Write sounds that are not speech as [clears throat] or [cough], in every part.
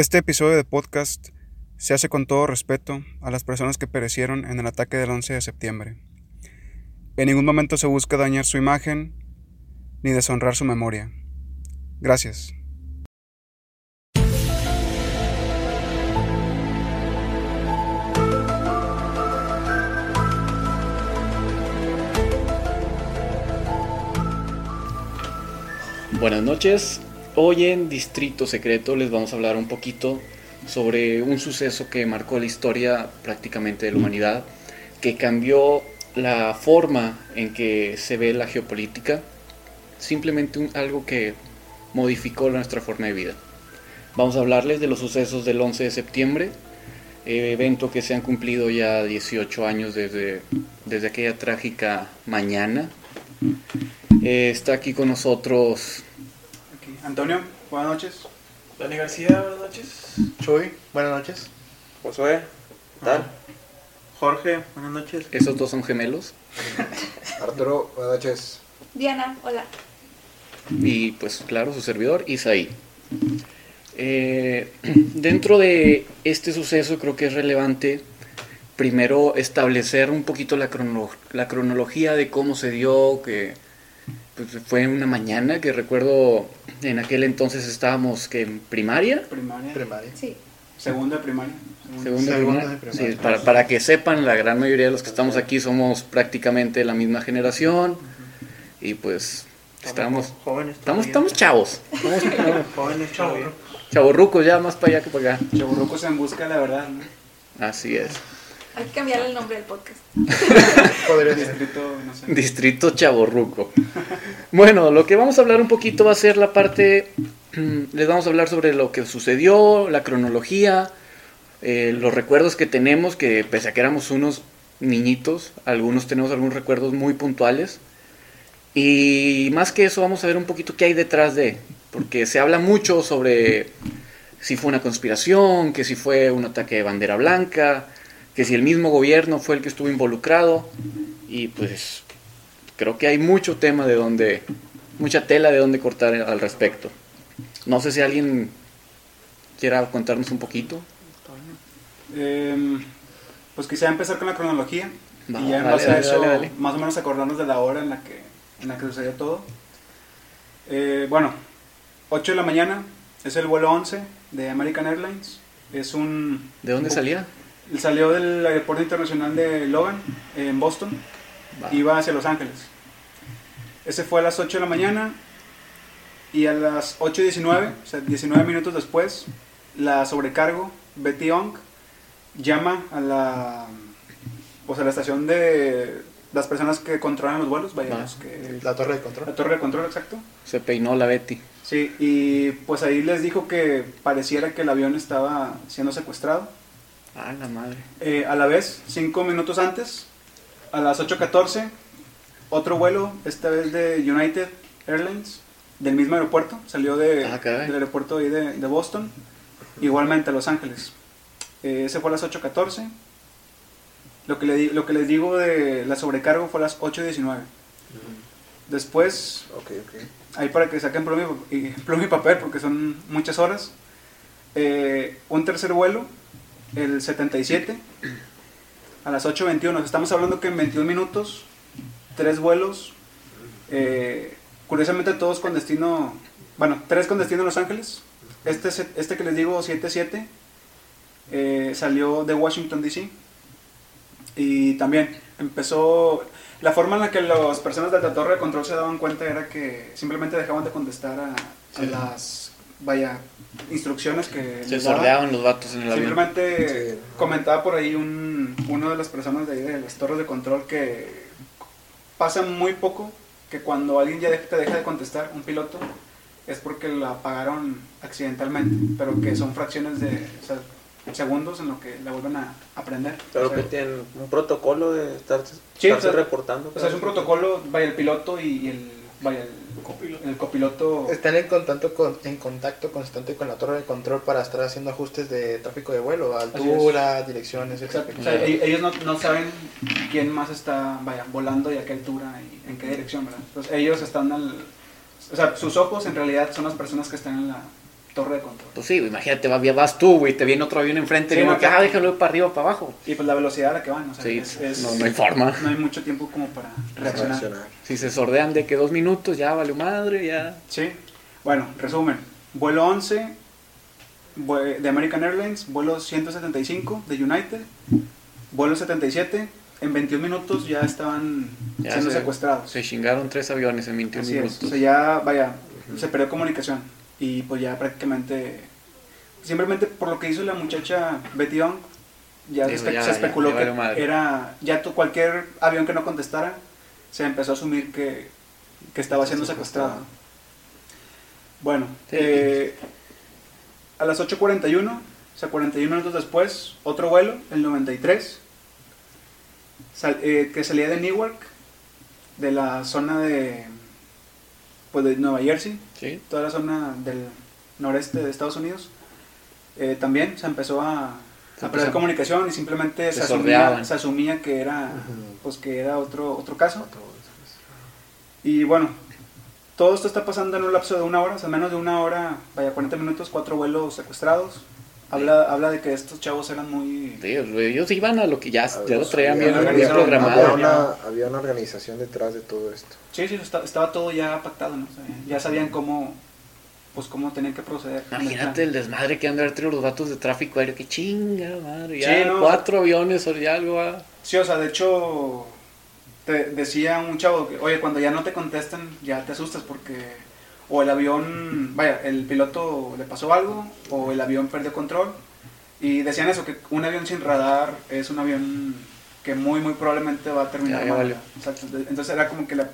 Este episodio de podcast se hace con todo respeto a las personas que perecieron en el ataque del 11 de septiembre. En ningún momento se busca dañar su imagen ni deshonrar su memoria. Gracias. Buenas noches. Hoy en Distrito Secreto les vamos a hablar un poquito sobre un suceso que marcó la historia prácticamente de la humanidad, que cambió la forma en que se ve la geopolítica, simplemente un- algo que modificó nuestra forma de vida. Vamos a hablarles de los sucesos del 11 de septiembre, eh, evento que se han cumplido ya 18 años desde, desde aquella trágica mañana. Eh, está aquí con nosotros. Antonio, buenas noches. Dani García, buenas noches. Chuy, buenas noches. Josué, ¿qué tal? Jorge, buenas noches. Esos dos son gemelos. [laughs] Arturo, buenas noches. Diana, hola. Y pues claro, su servidor, Isaí. Eh, [clears throat] dentro de este suceso creo que es relevante primero establecer un poquito la, crono- la cronología de cómo se dio, que pues, fue una mañana que recuerdo en aquel entonces estábamos que en primaria, Primaria. Primaria. Sí. Segunda de primaria. segunda Segunda primaria. de primaria. Sí, para, para que sepan, la gran mayoría de los que estamos aquí somos prácticamente la misma generación y pues estamos jóvenes. Estamos, estamos chavos. Estamos jóvenes [laughs] todavía. chavorrucos ya, más para allá que para acá. Chaburrucos en busca de la verdad. ¿no? Así es. Hay que cambiarle el nombre del podcast. [laughs] Podría. Distrito, no sé. Distrito chavorruco. Bueno, lo que vamos a hablar un poquito va a ser la parte. Les vamos a hablar sobre lo que sucedió, la cronología, eh, los recuerdos que tenemos, que pese a que éramos unos niñitos, algunos tenemos algunos recuerdos muy puntuales. Y más que eso, vamos a ver un poquito qué hay detrás de. Porque se habla mucho sobre si fue una conspiración, que si fue un ataque de bandera blanca, que si el mismo gobierno fue el que estuvo involucrado. Y pues creo que hay mucho tema de donde, mucha tela de donde cortar al respecto. No sé si alguien quiera contarnos un poquito. Em, pues quisiera empezar con la cronología. Va, y ya en dale, base a eso, dale. más o menos acordarnos de la hora en la que, en la que sucedió todo. Eh, bueno, 8 de la mañana es el vuelo 11 de American Airlines. Es un. ¿De dónde un- salía? Salió del aeropuerto internacional de Logan, en Boston. Va. Iba hacia Los Ángeles. Ese fue a las 8 de la mañana. Y a las 8 y 19, o sea, 19 minutos después, la sobrecargo, Betty Young, llama a la, pues a la estación de las personas que controlan los vuelos, vaya, los que- La torre de control. la torre de control, exacto. Se peinó la Betty. Sí, y pues ahí les dijo que pareciera que el avión estaba siendo secuestrado. Ah, la madre. Eh, a la vez, cinco minutos antes, a las 8.14, otro vuelo, esta vez de United Airlines, del mismo aeropuerto, salió de, Ah, del aeropuerto ahí de, de Boston, igualmente a Los Ángeles. Eh, ese fue a las 8.14. Lo que, le, lo que les digo de la sobrecargo fue a las 8.19. Después, Ok, ok. ahí para que saquen pluma y, [laughs] pluma y papel porque son muchas horas. Eh, un tercer vuelo, el 77, a las 8.21. Estamos hablando que en 21 minutos, tres vuelos, eh, curiosamente todos con destino, bueno, tres con destino a Los Ángeles. Este, este que les digo, 77, eh, salió de Washington, D.C. Y también empezó... La forma en la que las personas de la torre de control se daban cuenta era que simplemente dejaban de contestar a, a Sí. las, vaya, instrucciones que Se sordeaban los vatos en el avión. Simplemente Sí. comentaba por ahí un, uno de las personas de ahí de las torres de control que pasa muy poco que cuando alguien ya te deja de contestar, un piloto, es porque la apagaron accidentalmente, pero que son fracciones de o sea, segundos en lo que la vuelven a aprender. Pero o sea, que tienen un protocolo de estar, Sí, estarse o sea, reportando. o sea, es un protocolo, vaya el piloto y, y el, vaya el copiloto. El copiloto Están en contacto, con, en contacto constante con la torre de control para estar haciendo ajustes de tráfico de vuelo, altura, direcciones, Exacto. etc. O sea, ellos no, no saben quién más está vaya, volando y a qué altura y en qué dirección, ¿verdad? Entonces ellos están al... O sea, sus ojos en realidad son las personas que están en la, torre de control. Pues sí, imagínate, vas, vas tú, güey, te viene otro avión enfrente Sí, y no, que, ah, déjalo ir para arriba para abajo. Y pues la velocidad a la que van, o sea, Sí, es- es- no, no hay forma. no hay mucho tiempo como para reaccionar. Reaccionar. Si se sordean de que dos minutos, ya vale madre, ya. Sí. Bueno, resumen. Vuelo 11 vue- de American Airlines, vuelo 175 de United, vuelo 77. En 21 minutos ya estaban Ya siendo se- secuestrados. Se chingaron tres aviones en 21 Así es. minutos. O sea, ya, vaya, se perdió comunicación. Y pues ya prácticamente, simplemente por lo que hizo la muchacha Betty Young, ya, se, ya, especuló ya que madre. era, ya tu- cualquier avión que no contestara, se empezó a asumir que, que estaba siendo secuestrado. Bueno, Sí. eh, a las 8.41, o sea, 41 minutos después, otro vuelo, el 93, sal- eh, que salía de Newark, de la zona de, pues de Nueva Jersey, Sí. toda la zona del noreste de Estados Unidos. Eh, también se empezó a, Se a perder comunicación y simplemente Se se, asumía, sordeaban. se asumía que era, pues que era otro, otro caso. Y bueno, todo esto está pasando en un lapso de una hora, o sea, menos de una hora, vaya, 40 minutos, cuatro vuelos secuestrados. Habla, habla de que estos chavos eran muy... Ellos iban a lo que ya, ver, ya lo traían había bien, una bien programado. Había una, había una organización detrás de todo esto. Sí, sí, estaba, estaba todo ya pactado, ¿no? O sea, ya sabían cómo, pues cómo tenían que proceder. Imagínate el desmadre que han de haber tenido los datos de tráfico aéreo. Que chinga, madre. Ya Sí, no. cuatro aviones o ya algo. Sí, o sea, de hecho, te decía un chavo que, oye, cuando ya no te contestan, ya te asustas porque o el avión, vaya, el piloto le pasó algo o el avión perdió control. Y decían eso, que un avión sin radar es un avión que muy, muy probablemente va a terminar Ya, mal. Exacto. Entonces era como que la,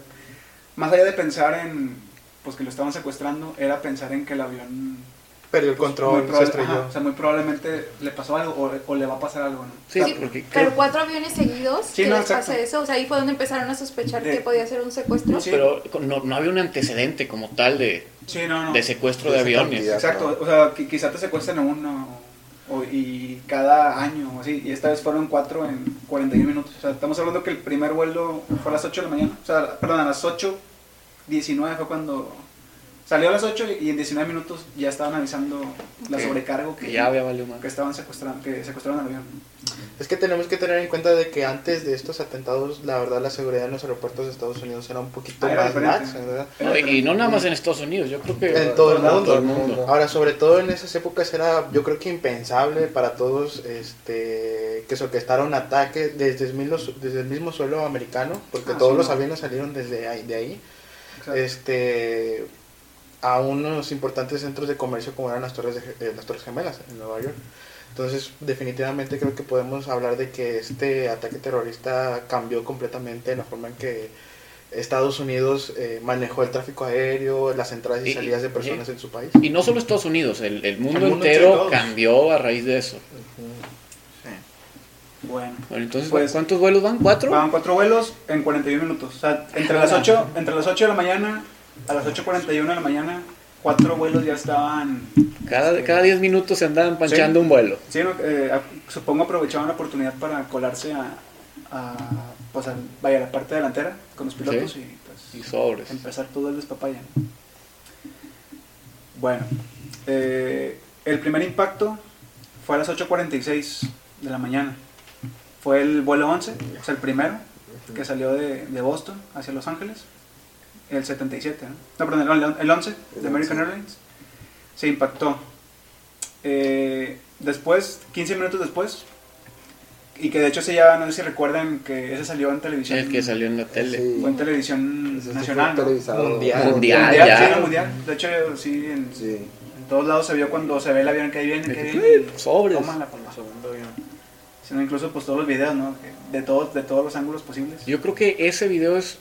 más allá de pensar en, pues que lo estaban secuestrando, era pensar en que el avión Perdió el control, se probable- estrelló. ajá, o sea, muy probablemente le pasó algo o, o le va a pasar algo, ¿no? Sí, Sí, porque Pero creo- cuatro aviones seguidos, Sí, que no, les pasa eso? O sea, ahí fue donde empezaron a sospechar De- que podía ser un secuestro. Sí. pero no, no había un antecedente como tal de, Sí, no, no. de secuestro De de aviones. cantidad. Exacto, o sea, qui- quizá te secuestran uno o, y cada año o así, y esta vez fueron cuatro en 41 minutos. O sea, estamos hablando que el primer vuelo fue a las 8 de la mañana, o sea, perdón, a las 8.19 fue cuando salió a las 8 y en 19 minutos ya estaban avisando la sobrecargo que, Que ya había valido que estaban secuestrando, que secuestraron al avión. Es que tenemos que tener en cuenta de que antes de estos atentados, la verdad, la seguridad en los aeropuertos de Estados Unidos era un poquito Ah, era más laxa, ¿verdad? No, y, no nada más en Estados Unidos, yo creo que En todo el Todo mundo. todo el mundo. Ahora, sobre todo en esas épocas era, yo creo que impensable para todos este, que se orquestara un ataque desde el mismo, desde el mismo suelo americano, porque Ah, todos sí, los aviones salieron desde ahí, de ahí, Exacto. este, a unos importantes centros de comercio como eran las Torres, de- eh, las torres Gemelas en Nueva York. Entonces, definitivamente creo que podemos hablar de que este ataque terrorista cambió completamente la forma en que Estados Unidos eh, manejó el tráfico aéreo, las entradas y Y- salidas de y- personas en su país. Y no solo Estados Unidos, el, el mundo, El mundo entero cambió a raíz de eso. Bueno. Bueno, entonces, Pues- ¿cuántos vuelos van? ¿Cuatro? Van cuatro vuelos en 41 minutos. O sea, entre las 8, entre las 8 de la mañana a las 8.41 de la mañana, cuatro vuelos ya estaban Cada, cada diez minutos se andaban panchando Sí. un vuelo. Sí, eh, supongo aprovechaban la oportunidad para colarse a, a, pues vaya, a la parte delantera con los pilotos Sí. y pues Y sobres. empezar todo el despapaya. ¿no? Bueno, eh, el primer impacto fue a las 8.46 de la mañana. Fue el vuelo 11, o sea, el primero, que salió de, de Boston hacia Los Ángeles. El 77, ¿no? No, perdón, el, el 11 de El American 11. Airlines. Se impactó. Eh, después, 15 minutos después, y que de hecho se ya, no sé si recuerdan que ese salió en televisión. El que salió en la tele. Sí. Fue en televisión Ese nacional. fue ¿no? Mundial. Mundial, mundial, ya. sí, era mundial. De hecho, sí, en, Sí. en todos lados se vio cuando se ve el avión que ahí viene, que De viene. sobres. toman la palma. Segundo avión. Sino incluso pues todos los videos, ¿no? De todos, de todos los ángulos posibles. Yo creo que ese video es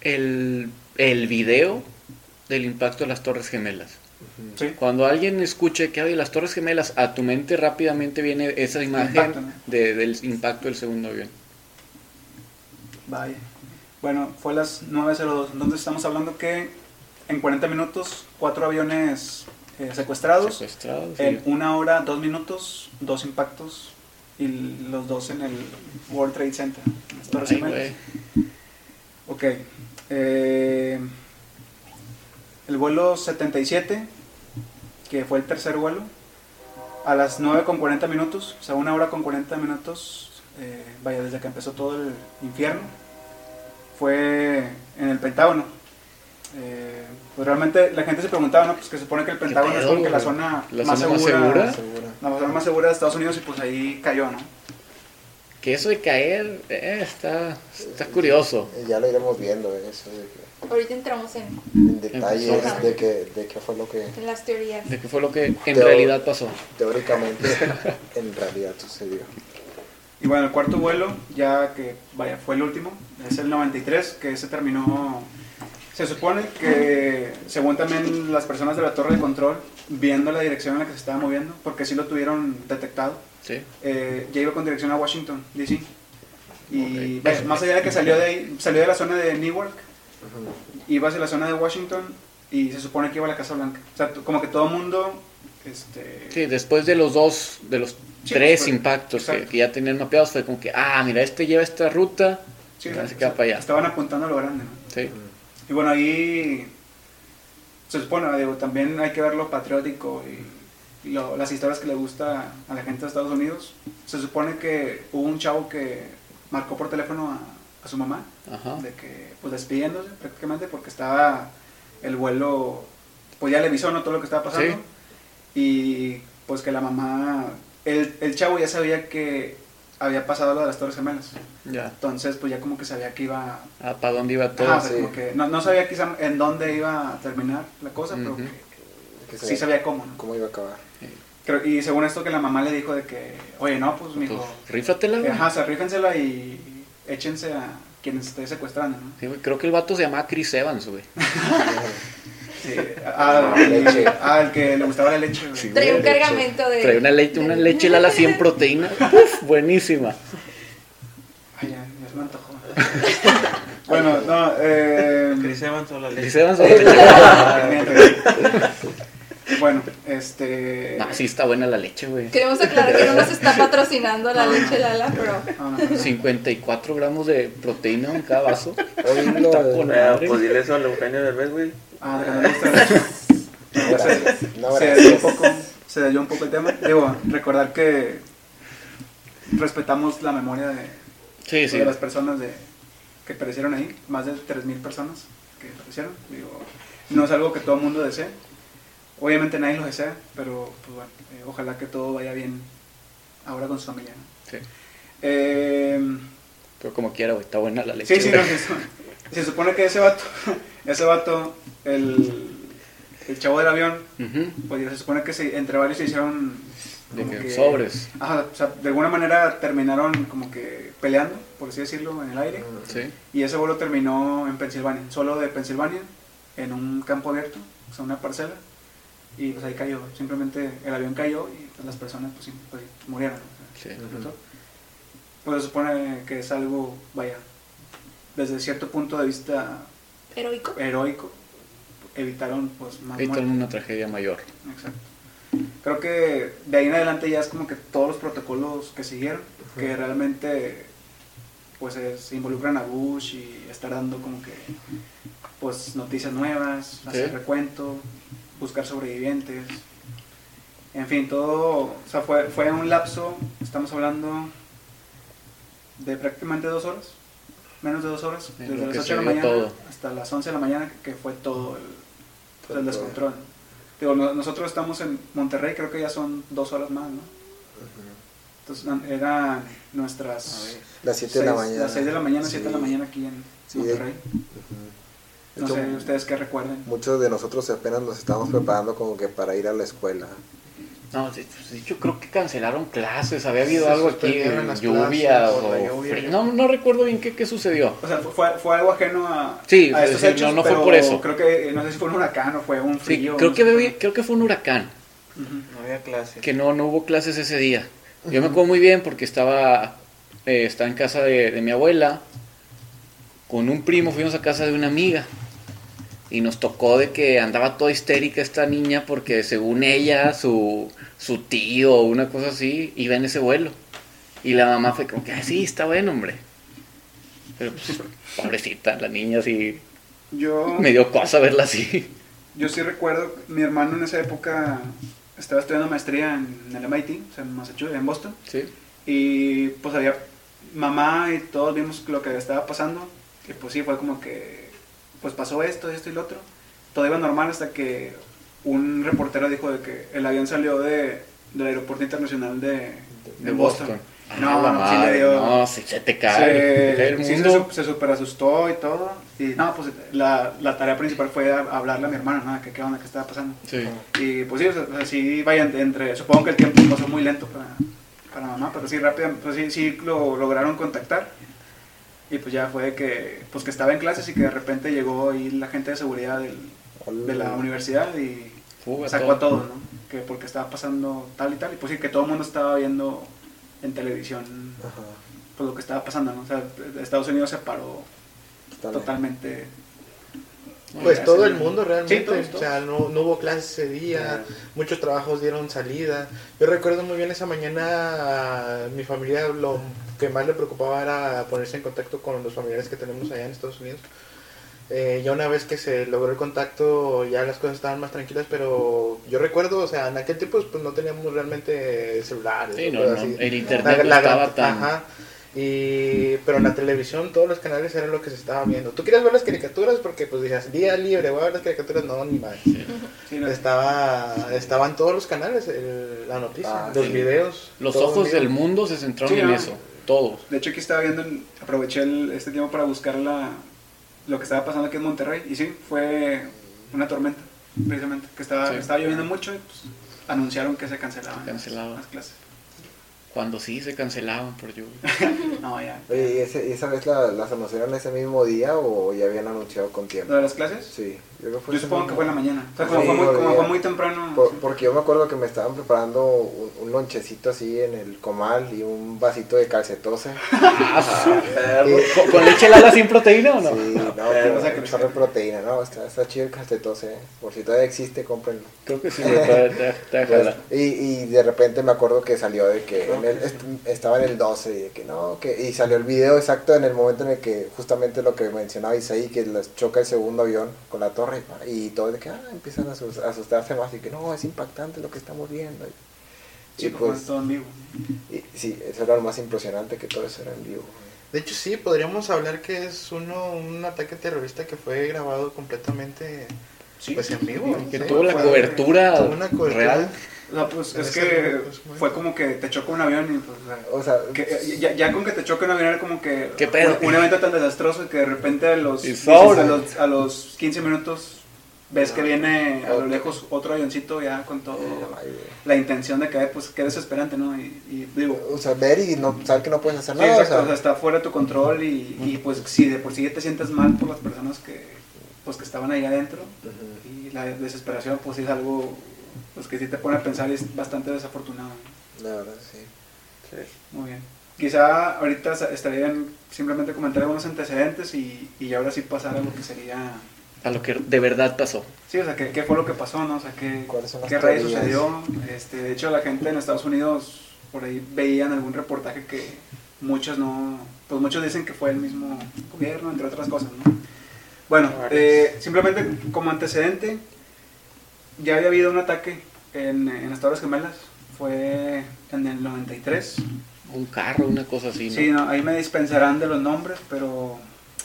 el, el video del impacto de las Torres Gemelas. Sí. Cuando alguien escuche que hay las Torres Gemelas, a tu mente rápidamente viene esa imagen impacto, ¿no? de- del impacto del segundo avión. Vaya. Bueno, fue a las 9.02. Entonces estamos hablando que en 40 minutos, cuatro aviones eh, secuestrados. Secuestrados. sí. En una hora, dos minutos, dos impactos. Y los dos en el World Trade Center. en las Torres Ay, Gemelas. güey. Ok. Eh, el vuelo 77 que fue el tercer vuelo, a las 9 con 40 minutos, o sea, una hora con 40 minutos, eh, vaya, desde que empezó todo el infierno, fue en el Pentágono. Eh, pues realmente la gente se preguntaba, ¿no? Pues que se supone que el Pentágono es como que la zona, ¿La más, zona más segura, segura? Segura. la zona más segura de Estados Unidos y pues ahí cayó, ¿no? Que eso de caer eh, está, está curioso. Ya lo iremos viendo, eh, eso de que, Ahorita entramos en, en detalles de que, de qué fue lo que en las teorías. De qué fue lo que en Teo- realidad pasó. teóricamente [laughs] en realidad sucedió. Y bueno, el cuarto vuelo, ya que vaya, fue el último, es el 93, que se terminó. Se supone que, según también las personas de la torre de control, viendo la dirección en la que se estaba moviendo, porque sí lo tuvieron detectado, Sí. eh, ya iba con dirección a Washington, D.C. Y más allá de que salió de ahí, salió de la zona de Newark, iba hacia la zona de Washington y se supone que iba a la Casa Blanca. O sea, como que todo el mundo. Este, Sí, después de los dos, de los Sí, tres pues, impactos que, ya tenían mapeados, fue como que, ah, mira, este lleva esta ruta, sí, o se sea, queda para allá. Estaban apuntando a lo grande, ¿no? Sí. Y bueno, ahí se supone, digo, también hay que ver lo patriótico y, y lo- las historias que le gusta a la gente de Estados Unidos. Se supone que hubo un chavo que marcó por teléfono a, a su mamá, Ajá. de que, pues despidiéndose prácticamente, porque estaba el vuelo, pues ya le avisó ¿no? todo lo que estaba pasando. Sí. Y pues que la mamá, el, el chavo ya sabía que había pasado lo de las Torres Gemelas. Ya. Entonces, pues ya como que sabía que iba Ah, ¿Para dónde iba todo? Ajá, sí. como que no, no sabía quizá en dónde iba a terminar la cosa, pero que Que sí sabía cómo, ¿no? cómo iba a acabar. Creo- y según esto que la mamá le dijo de que, oye, no, pues, mijo, Pues, rífatela, güey. ajá, o sea, rífensela y échense a quienes esté secuestrando, ¿no? Sí, güey, Creo que el vato se llamaba Chris Evans, güey. [laughs] Sí, ah, Leche. ah, el que le gustaba la leche, güey. Sí. Trae un leche. cargamento de. Trae una leche, una leche Lala 100 proteína. Uf, buenísima. Ay, ya, ya se me antojó. [laughs] bueno, no, eh... Chris Evans o la Chris leche. Evans o la [laughs] leche. Bueno, este... Ah, sí está buena la leche, güey. Queremos aclarar que no nos está [laughs] patrocinando la leche Lala, pero. no, no, perdón. 54 gramos de proteína en cada vaso. Hoy lo Está con- madre. pues dile eso a Eugenio Derbez, güey. Ah, de que no le gusta la leche. No, gracias. No, se desvió un poco, se un poco el tema. Digo, recordar que respetamos la memoria de, Sí, sí. de las personas de, que perecieron ahí, más de 3.000 personas que perecieron. Digo, no es algo que todo el mundo desee. Obviamente nadie lo desea, pero pues bueno, eh, ojalá que todo vaya bien ahora con su familia. ¿no? Sí. Eh, Pero como quiera, güey, está buena la leche. Sí, sí, no. Se supone que ese vato, [laughs] ese vato, el, el chavo del avión, pues se supone que se- entre varios se hicieron De como que sobres. Ajá, o sea, de alguna manera terminaron como que peleando, por así decirlo, en el aire. Sí. Y ese vuelo terminó en Pensilvania, solo de Pensilvania, en un campo abierto, o sea, una parcela. Y pues ahí cayó, simplemente el avión cayó y pues, las personas pues, pues, murieron. o sea, Sí. Pues se supone que es algo, vaya, desde cierto punto de vista Heroico. heroico, evitaron pues más está una tragedia mayor. Exacto. Creo que de ahí en adelante ya es como que todos los protocolos que siguieron, que realmente pues eh, se involucran a Bush y estar dando como que pues noticias nuevas, hacer Sí. recuento, buscar sobrevivientes. En fin, todo, o sea, fue, fue un lapso, estamos hablando de prácticamente dos horas, menos de dos horas, En desde las que 8 de la mañana todo. hasta las 11 de la mañana, que fue todo el, Fue el todo. descontrol. Digo, no- nosotros estamos en Monterrey, creo que ya son dos horas más, ¿no? Entonces eran nuestras... Las 7 de la mañana. Las 6 de la mañana, 7 de la Sí. mañana aquí en Sí, Monterrey. De No hecho, sé, ustedes qué recuerden. Muchos de nosotros apenas nos estábamos preparando como que para ir a la escuela. No, de hecho creo que cancelaron clases, había habido Se algo aquí, las lluvia clases o por la lluvia. No, no recuerdo bien qué, qué sucedió. O sea, fue, fue algo ajeno a, Sí, a hechos, no- no fue pero por eso. Creo que, no sé si fue un huracán o fue un Sí, frío. creo no que, bebí- creo que fue un huracán. No había clase. que no, no hubo clases ese día. Yo me acuerdo muy bien porque estaba, eh, estaba en casa de, de mi abuela, con un primo fuimos a casa de una amiga y nos tocó de que andaba toda histérica esta niña porque según ella su, su tío o una cosa así iba en ese vuelo. Y la mamá fue como que, "Ay, sí, está bueno, hombre. Pero pues, pobrecita, la niña así, Yo, me dio cosa verla así. yo sí recuerdo, mi hermano en esa época estaba estudiando maestría en el MIT, o sea, en Massachusetts, en Boston, Sí. y pues había mamá y todos vimos lo que estaba pasando, y pues sí, fue como que, pues pasó esto, esto y lo otro. Todo iba normal hasta que un reportero dijo de que el avión salió de, del aeropuerto internacional de, De de Boston. Ah, No, la no, sí madre, le dio- No, sí, se te cae. se, el sí, se, mundo. se super asustó y todo. Y no, pues la, la tarea principal fue a- hablarle a mi hermano, ¿no? Que qué onda, qué estaba pasando. Sí. Y pues sí, o sea, sí, vaya, entre, entre- supongo que el tiempo pasó muy lento para, para mamá, pero sí, rápido, pues sí, sí lo lograron contactar. Y pues ya fue que, pues que estaba en clases y que de repente llegó ahí la gente de seguridad del- de la universidad y Fuga sacó todo. a todos, ¿no? Que porque estaba pasando tal y tal. Y pues sí, que todo el mundo estaba viendo en televisión Ajá. pues lo que estaba pasando, ¿no? O sea, Estados Unidos se paró Totalmente. totalmente. Pues todo el mundo realmente, Sí, todos, o sea, no, no hubo clases ese día, muchos trabajos dieron salida. Yo recuerdo muy bien esa mañana, mi familia lo que más le preocupaba era ponerse en contacto con los familiares que tenemos allá en Estados Unidos. Eh, ya una vez que se logró el contacto, ya las cosas estaban más tranquilas, pero yo recuerdo, o sea, en aquel tiempo pues no teníamos realmente celulares. Sí, no, no, así. el internet La- la- estaba tan- Ajá. Y, pero en la televisión todos los canales eran lo que se estaba viendo. Tú querías ver las caricaturas porque pues decías, día libre, voy a ver las caricaturas, no, ni más. Sí, no, Estaba, estaban todos los canales, el- la noticia, Ah, los sí. videos. Los ojos del mundo se centraron Sí, en no. eso. Todos. De hecho, aquí estaba viendo, el- aproveché el- este tiempo para buscar la, lo que estaba pasando aquí en Monterrey. Y sí, fue una tormenta, precisamente. Que estaba, Sí. estaba lloviendo mucho y pues anunciaron que se cancelaban, las- Cancelaban. las clases. Cuando sí se cancelaban por lluvia. [laughs] No, ya. Oye, ¿y ese- y esa vez la- las anunciaron ese mismo día o ya habían anunciado con tiempo? ¿Lo de las clases? Sí, yo creo que fue Yo supongo que fue en la mañana. O sea, Sí, como, fue, muy, como fue muy temprano. Por- porque yo me acuerdo que me estaban preparando un, un lonchecito así en el comal y un vasito de calcetose. [laughs] Y- ¿Con, con leche lala sin proteína o no? Sí, no, pero- pero que chorro de proteína, no, está, está chido el calcetose, eh. por si todavía existe, cómprenlo. Creo que sí, Pues, y, y de repente me acuerdo que salió de que en el- est- estaba en el 12 y de que no, que, y salió el video exacto en el momento en el que justamente lo que mencionaba Isaí, que les choca el segundo avión con la torre y todo de que ah, empiezan a asus- a asustarse más y que no, es impactante lo que estamos viendo. Y, Sí, y pues todo en vivo. y- sí, eso era lo más impresionante que todo eso era en vivo. De hecho, sí, podríamos hablar que es uno un ataque terrorista que fue grabado completamente Sí. pues en vivo. Que sí, tuvo la fue- cobertura tuvo una cobertura. real. O sea, pues es que pues, fue como que te choca un avión y pues, o sea, O sea, que, eh, ya, ya con que te choque un avión era como que ¿Qué pedo? Un, un evento tan desastroso que de repente a los, a los, a los 15 minutos ves que viene a lo lejos otro avioncito ya con todo ay, la intención de caer, pues qué desesperante, ¿no? Y, y digo, o sea, ver y no saber que no puedes hacer sí, nada. o exacto, sea, o sea, está fuera de tu control y, y, pues si de por sí te sientes mal por las personas que pues que estaban ahí adentro y la desesperación pues es algo pues que sí te pone a pensar y es bastante desafortunado. La verdad, sí. Muy bien. Quizá ahorita estaría bien simplemente comentar algunos antecedentes y, y ahora sí pasar a lo que sería... A lo que de verdad pasó. Sí, o sea, qué, qué fue lo que pasó, ¿no? O sea, qué, ¿Cuáles son las qué teorías? sucedió. Este, de hecho, la gente en Estados Unidos, por ahí veían algún reportaje que muchos no... Pues muchos dicen que fue el mismo gobierno, entre otras cosas, ¿no? Bueno, eh, simplemente como antecedente, ya había habido un ataque en, en las Torres Gemelas. Fue en el 93. Un carro, una cosa así, ¿no? Sí, no, ahí me dispensarán de los nombres, pero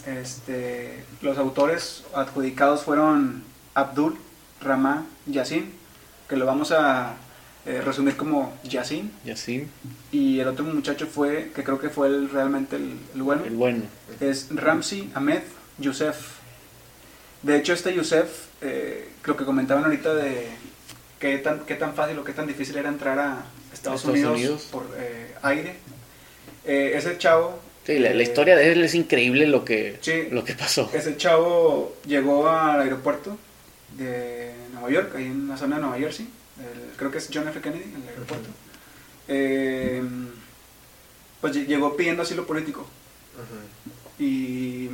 este, los autores adjudicados fueron Abdul Ramá Yassin, que lo vamos a eh, resumir como Yassin, Y así, y el otro muchacho fue, que creo que fue el, realmente el, el bueno, el bueno. es Ramsi Ahmed Youssef. De hecho, este Youssef, eh, lo que comentaban ahorita de qué tan, qué tan fácil o qué tan difícil era entrar a Estados, Estados Unidos, Unidos. por eh, aire. Eh, ese chavo... Sí, la, la eh, historia de él es increíble lo que, Sí. lo que pasó. Ese chavo llegó al aeropuerto de Nueva York, ahí en la zona de Nueva Jersey. el- creo que es John F. Kennedy, el aeropuerto. Pues lle- llegó pidiendo asilo político. Y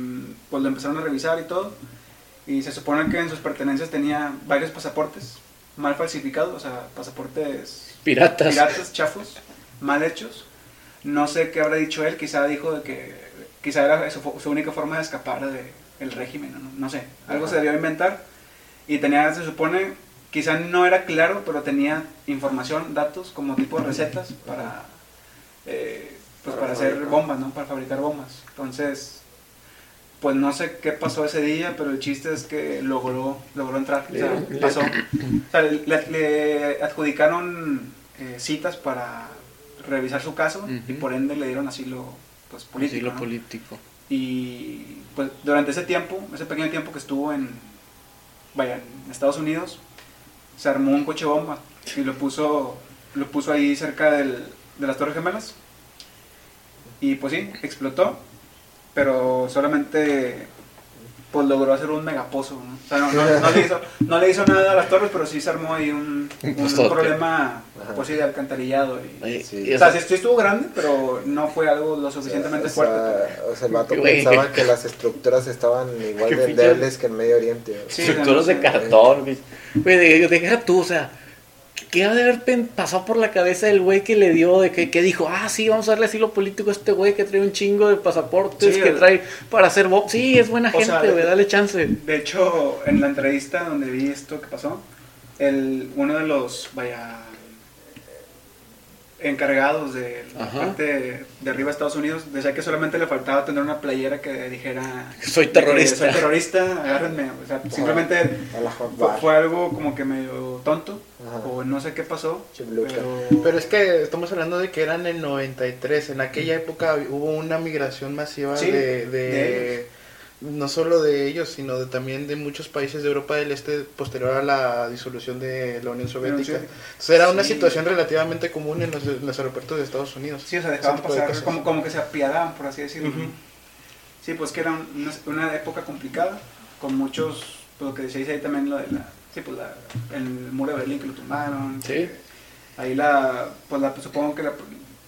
pues lo empezaron a revisar y todo. Y se supone que en sus pertenencias tenía varios pasaportes mal falsificados, o sea, pasaportes Piratas. piratas, chafos, mal hechos. No sé qué habrá dicho él, quizá dijo de que quizá era su, su única forma de escapar de, el régimen, no, no sé, algo se debió inventar. Y tenía, se supone, quizá no era claro, pero tenía información, datos, como tipo de recetas para, eh, pues Para para hacer bombas, ¿no? Para fabricar bombas. Entonces, pues no sé qué pasó ese día, pero el chiste es que logró, logró entrar. O sea, Le- pasó. O sea, le, le adjudicaron eh, citas para revisar su caso y por ende le dieron asilo pues, político. Asilo ¿no? político. Y pues durante ese tiempo, ese pequeño tiempo que estuvo en, vaya, en Estados Unidos, se armó un coche bomba y lo puso, lo puso ahí cerca del- de las Torres Gemelas. Y pues sí, explotó, pero solamente pues logró hacer un megapozo. ¿no? O sea, no, no- no le hizo, no le hizo nada a las torres, pero sí se armó ahí un, Un problema pues sí, de alcantarillado. Y, Oye, Sí. y o sea, sí, sí estuvo grande, pero no fue algo lo suficientemente o fuerte. sea, o sea, el vato pensaba que las estructuras estaban [laughs] igual de débiles que en Medio Oriente. estructuras de cartón, güey. Güey, de- deja tú, o sea, ¿qué ha de haber pasado por la cabeza del güey que le dio, de que, que dijo, ah, sí, vamos a darle asilo político a este güey que trae un chingo de pasaportes, Sí, que el- trae para hacer bo Sí, es buena O gente, sea, güey, dale chance. De hecho, en la entrevista donde vi esto que pasó, el, uno de los, vaya, encargados de la Ajá. parte de arriba de Estados Unidos, decía que solamente le faltaba tener una playera que dijera... [laughs] Soy terrorista. Soy terrorista, agárrenme. O sea, simplemente A la Hot fue, Bar. fue algo como que medio tonto, Ajá. o no sé qué pasó, pero... Pero es que estamos hablando de que eran en 93. En aquella época hubo una migración masiva Sí, de, de- de no solo de ellos, sino de, también de muchos países de Europa del Este posterior a la disolución de la Unión Soviética. Entonces era una Sí. situación relativamente común en los, en los aeropuertos de Estados Unidos. Sí, o sea, dejaban de pasar, como, como que se apiadaban, por así decirlo. Sí, pues que era una, una época complicada, con muchos, pues lo que decíais ahí también, lo de la, sí, pues la, el muro de Berlín que lo tumbaron. Sí. que Ahí la, pues la, pues supongo que la,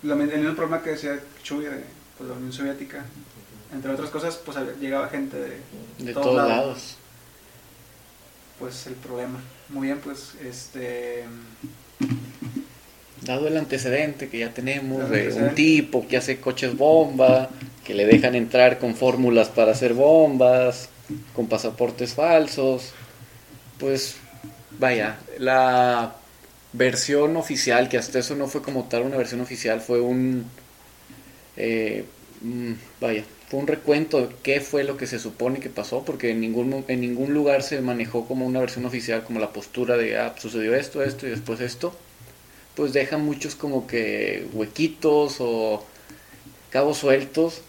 la- el mismo problema que decía Chuy de pues, la Unión Soviética, entre otras cosas, pues llegaba gente de, De todos todos lados. lados. pues el problema. Muy bien, pues, este... Dado el antecedente que ya tenemos de un tipo que hace coches bomba, que le dejan entrar con fórmulas para hacer bombas, con pasaportes falsos, pues vaya, la versión oficial, que hasta eso no fue como tal una versión oficial, fue un, eh, mm, vaya, fue un recuento de qué fue lo que se supone que pasó, porque en ningún, en ningún lugar se manejó como una versión oficial, como la postura de, ah, sucedió esto, esto y después esto. Pues deja muchos como que huequitos o cabos sueltos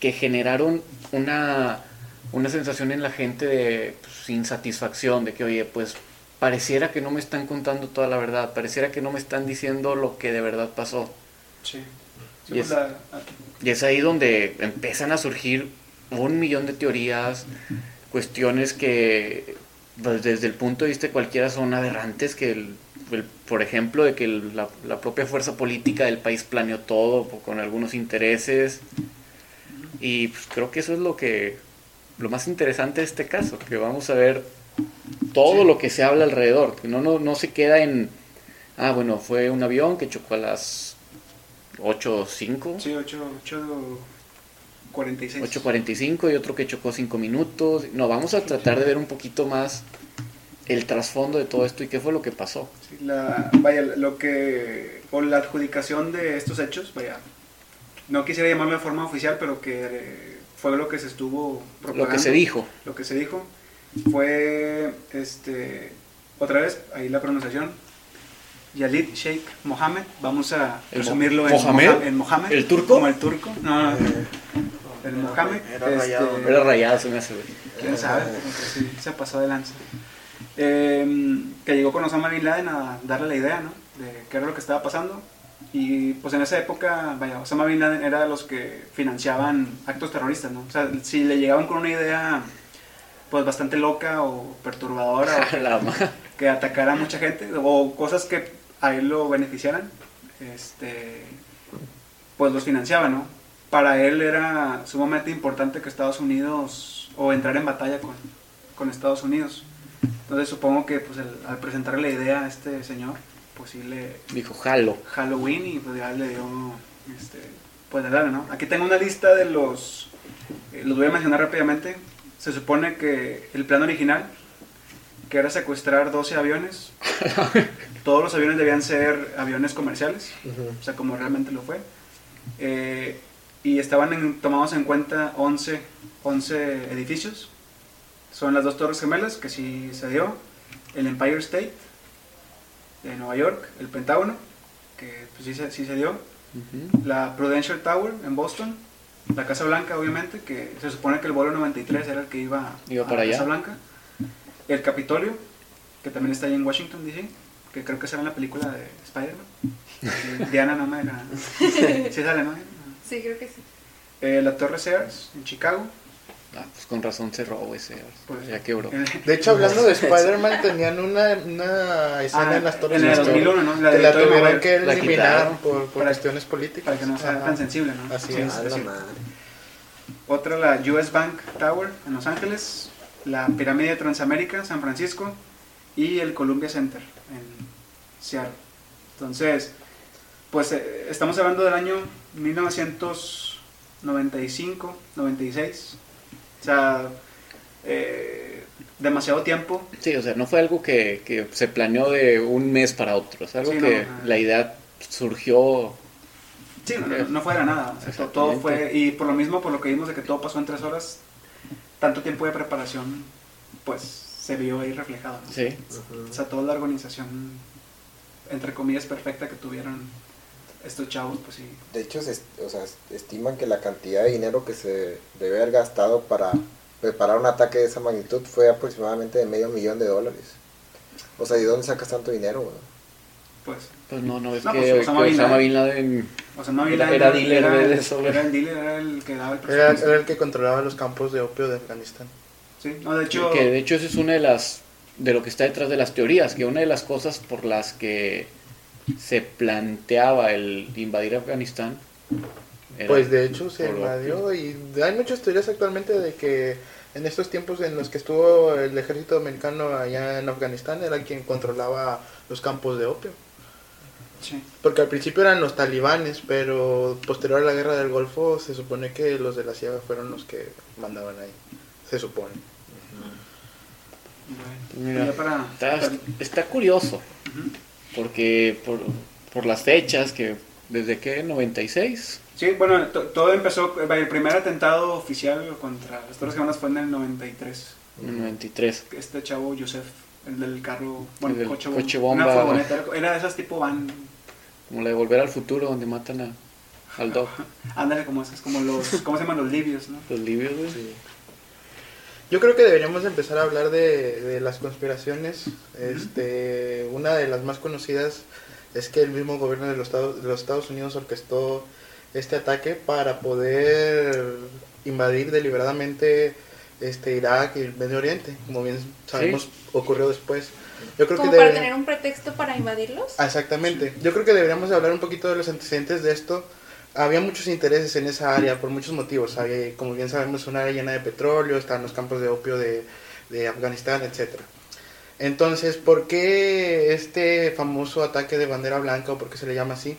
que generaron una, una sensación en la gente de pues, insatisfacción, de que oye, pues pareciera que no me están contando toda la verdad, pareciera que no me están diciendo lo que de verdad pasó. Sí. Sí, Y es- la- Y es ahí donde empiezan a surgir un millón de teorías, cuestiones que pues, desde el punto de vista de cualquiera son aberrantes, que el- el- por ejemplo, de que el- la, la propia fuerza política del país planeó todo con algunos intereses. Y pues, creo que eso es lo que lo más interesante de este caso, que vamos a ver todo Sí. lo que se habla alrededor, que no, no, no se queda en, ah, bueno, fue un avión que chocó a las 8.05. sí, 8, 8, 46. 8.45 y otro que chocó 5 minutos. No, vamos a tratar de ver un poquito más el trasfondo de todo esto y qué fue lo que pasó. Sí, la, vaya, lo que, o la adjudicación de estos hechos, vaya, no quisiera llamarlo de forma oficial, pero que eh, fue lo que se estuvo propagando. Lo que se dijo. Lo que se dijo fue, este, otra vez, ahí la pronunciación, Yalid Sheikh Mohammed, vamos a ¿El Mo- resumirlo en Mohamed? Moha- en Mohammed. ¿El turco? Como el turco, no, no, el Mohammed. Era rayado, ¿no? Era rayado, se me hace. quién sabe, sí, se pasó de lanza. Eh, que llegó con Osama Bin Laden a darle la idea, ¿no? De qué era lo que estaba pasando. Y pues en esa época, vaya, Osama Bin Laden era de los que financiaban actos terroristas, ¿no? O sea, si le llegaban con una idea pues bastante loca o perturbadora o [laughs] que atacara a mucha gente o cosas que a él lo beneficiaran, este, pues los financiaba, ¿no? Para él era sumamente importante que Estados Unidos, o entrar en batalla con, con Estados Unidos. Entonces supongo que pues el- al presentarle la idea a este señor, pues sí le Dijo, jalo. Halloween y pues ya le dio, este, pues darle, ¿no? Aquí tengo una lista de los, eh, los voy a mencionar rápidamente. Se supone que el plan original que era secuestrar 12 aviones. [laughs] Todos los aviones debían ser aviones comerciales, Ujú. o sea, como realmente lo fue. Eh, y estaban en- tomados en cuenta 11, 11 edificios. Son las dos Torres Gemelas, que sí se dio, el Empire State de Nueva York, el Pentágono, que pues sí se, sí se dio, la Prudential Tower en Boston, la Casa Blanca obviamente, que se supone que el vuelo 93 era el que iba, Iba a para la Casa allá. Blanca, el Capitolio, que también está ahí en Washington DC, que creo que será en la película de Spider-Man. [laughs] Diana no me. [laughs] Sí sale, ¿no? Sí, creo que sí. Eh, la Torre Sears en Chicago. Ah, pues con razón cerró ese. Pues, ya quebró. De hecho, hablando de [laughs] Spider-Man, tenían una, una escena ah, en las Torres en el Gemelas 2001, ¿no? La que de la tuvieron Maguire, que eliminar por, por Para- cuestiones políticas. Para que no sea Ajá. tan sensible, ¿no? Así Sí, es. A sí, la sí. madre. Otra, la US Bank Tower en Los Ángeles, la Pirámide de Transamérica, San Francisco, y el Columbia Center en Seattle. Entonces, pues eh, estamos hablando del año 1995, 96. O sea, eh, demasiado tiempo. Sí, o sea, no fue algo que, que se planeó de un mes para otro. Es algo Sí, que no, la idea surgió. Sí, no, no- no fue de nada. o sea, to- todo fue, y por lo mismo, por lo que vimos de que todo pasó en tres horas, tanto tiempo de preparación, pues se vio ahí reflejado. ¿no? Sí. O sea, toda la organización, entre comillas, perfecta que tuvieron estos chavos, pues sí. De hecho, se, est- o sea, estiman que la cantidad de dinero que se debe haber gastado para preparar un ataque de esa magnitud fue aproximadamente de medio millón de dólares. O sea, ¿y dónde sacas tanto dinero? güey? Pues, Pues no, no, es No, que, pues, Osama que Bin Osama Laden. Bin Laden. o sea, no Era- había era dealer de eso, Era güey. el dealer, era el que daba el Era, presupuesto. era el que controlaba los campos de opio de Afganistán. Sí, no, de hecho, Que de hecho, eso es una de las. de lo que está detrás de las teorías. Que una de las cosas por las que se planteaba el invadir Afganistán. Pues de hecho se invadió y hay muchas teorías actualmente de que en estos tiempos en los que estuvo el ejército americano allá en Afganistán era quien controlaba los campos de opio. sí. Porque al principio eran los talibanes, pero posterior a la guerra del Golfo se supone que los de la CIA fueron los que mandaban ahí. Se supone. Bueno, Mira, para, Está, está curioso. Porque por, por las fechas, que desde qué, 96. Sí, bueno, to- todo empezó, el primer atentado oficial contra las Torres Gemelas fue en el 93. en el 93. Este chavo, Yusef, el del carro, bueno, El del coche, coche bomba. Una furgoneta, era de esas tipo van, Como la de Volver al Futuro, donde matan a, al Doc. [laughs] ándale como esas, como los, ¿cómo se llaman? Los libios, ¿no? Los libios, güey. Yo creo que deberíamos empezar a hablar de, de las conspiraciones. Este, una de las más conocidas es que el mismo gobierno de los Estados, de los Estados Unidos orquestó este ataque para poder invadir deliberadamente este Irak y el Medio Oriente, como bien sabemos ocurrió después. Yo creo Como que para tener un pretexto para invadirlos. Ah, Exactamente. Yo creo que deberíamos hablar un poquito de los antecedentes de esto. Había muchos intereses en esa área por muchos motivos. Había, como bien sabemos, una área llena de petróleo, estaban los campos de opio de, de Afganistán, etc. Entonces, ¿por qué este famoso ataque de bandera blanca o por qué se le llama así?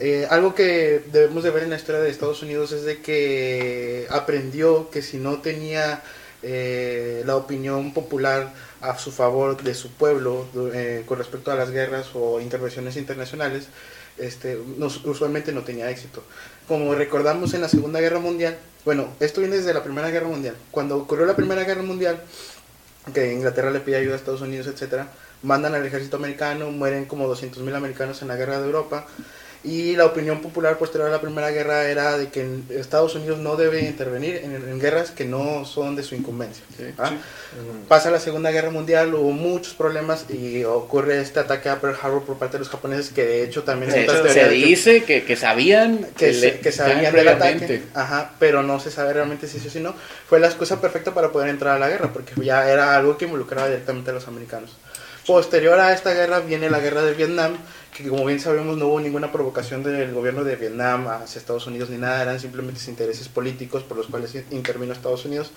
Eh, algo que debemos de ver en la historia de Estados Unidos es de que aprendió que si no tenía eh, la opinión popular a su favor de su pueblo eh, con respecto a las guerras o intervenciones internacionales, este, no- usualmente no tenía éxito. Como recordamos en la Segunda Guerra Mundial, bueno, esto viene desde la Primera Guerra Mundial. Cuando ocurrió la Primera Guerra Mundial, que Inglaterra le pide ayuda a Estados Unidos, etcétera, mandan al ejército americano, mueren como 200.000 americanos en la guerra de Europa. Y la opinión popular posterior a la Primera Guerra era de que Estados Unidos no debe intervenir en, en guerras que no son de su incumbencia. Sí. ¿ah? Sí. Pasa la Segunda Guerra Mundial, hubo muchos problemas y ocurre este ataque a Pearl Harbor por parte de los japoneses, que de hecho también De hecho, se que- dice que, que sabían que, le- se- que sabían del ataque, ajá, pero no se sabe realmente si sí o si no. Fue la excusa perfecta para poder entrar a la guerra, porque ya era algo que involucraba directamente a los americanos. Posterior a esta guerra viene la guerra de Vietnam, que como bien sabemos no hubo ninguna provocación del gobierno de Vietnam hacia Estados Unidos ni nada, eran simplemente intereses políticos por los cuales intervino Estados Unidos.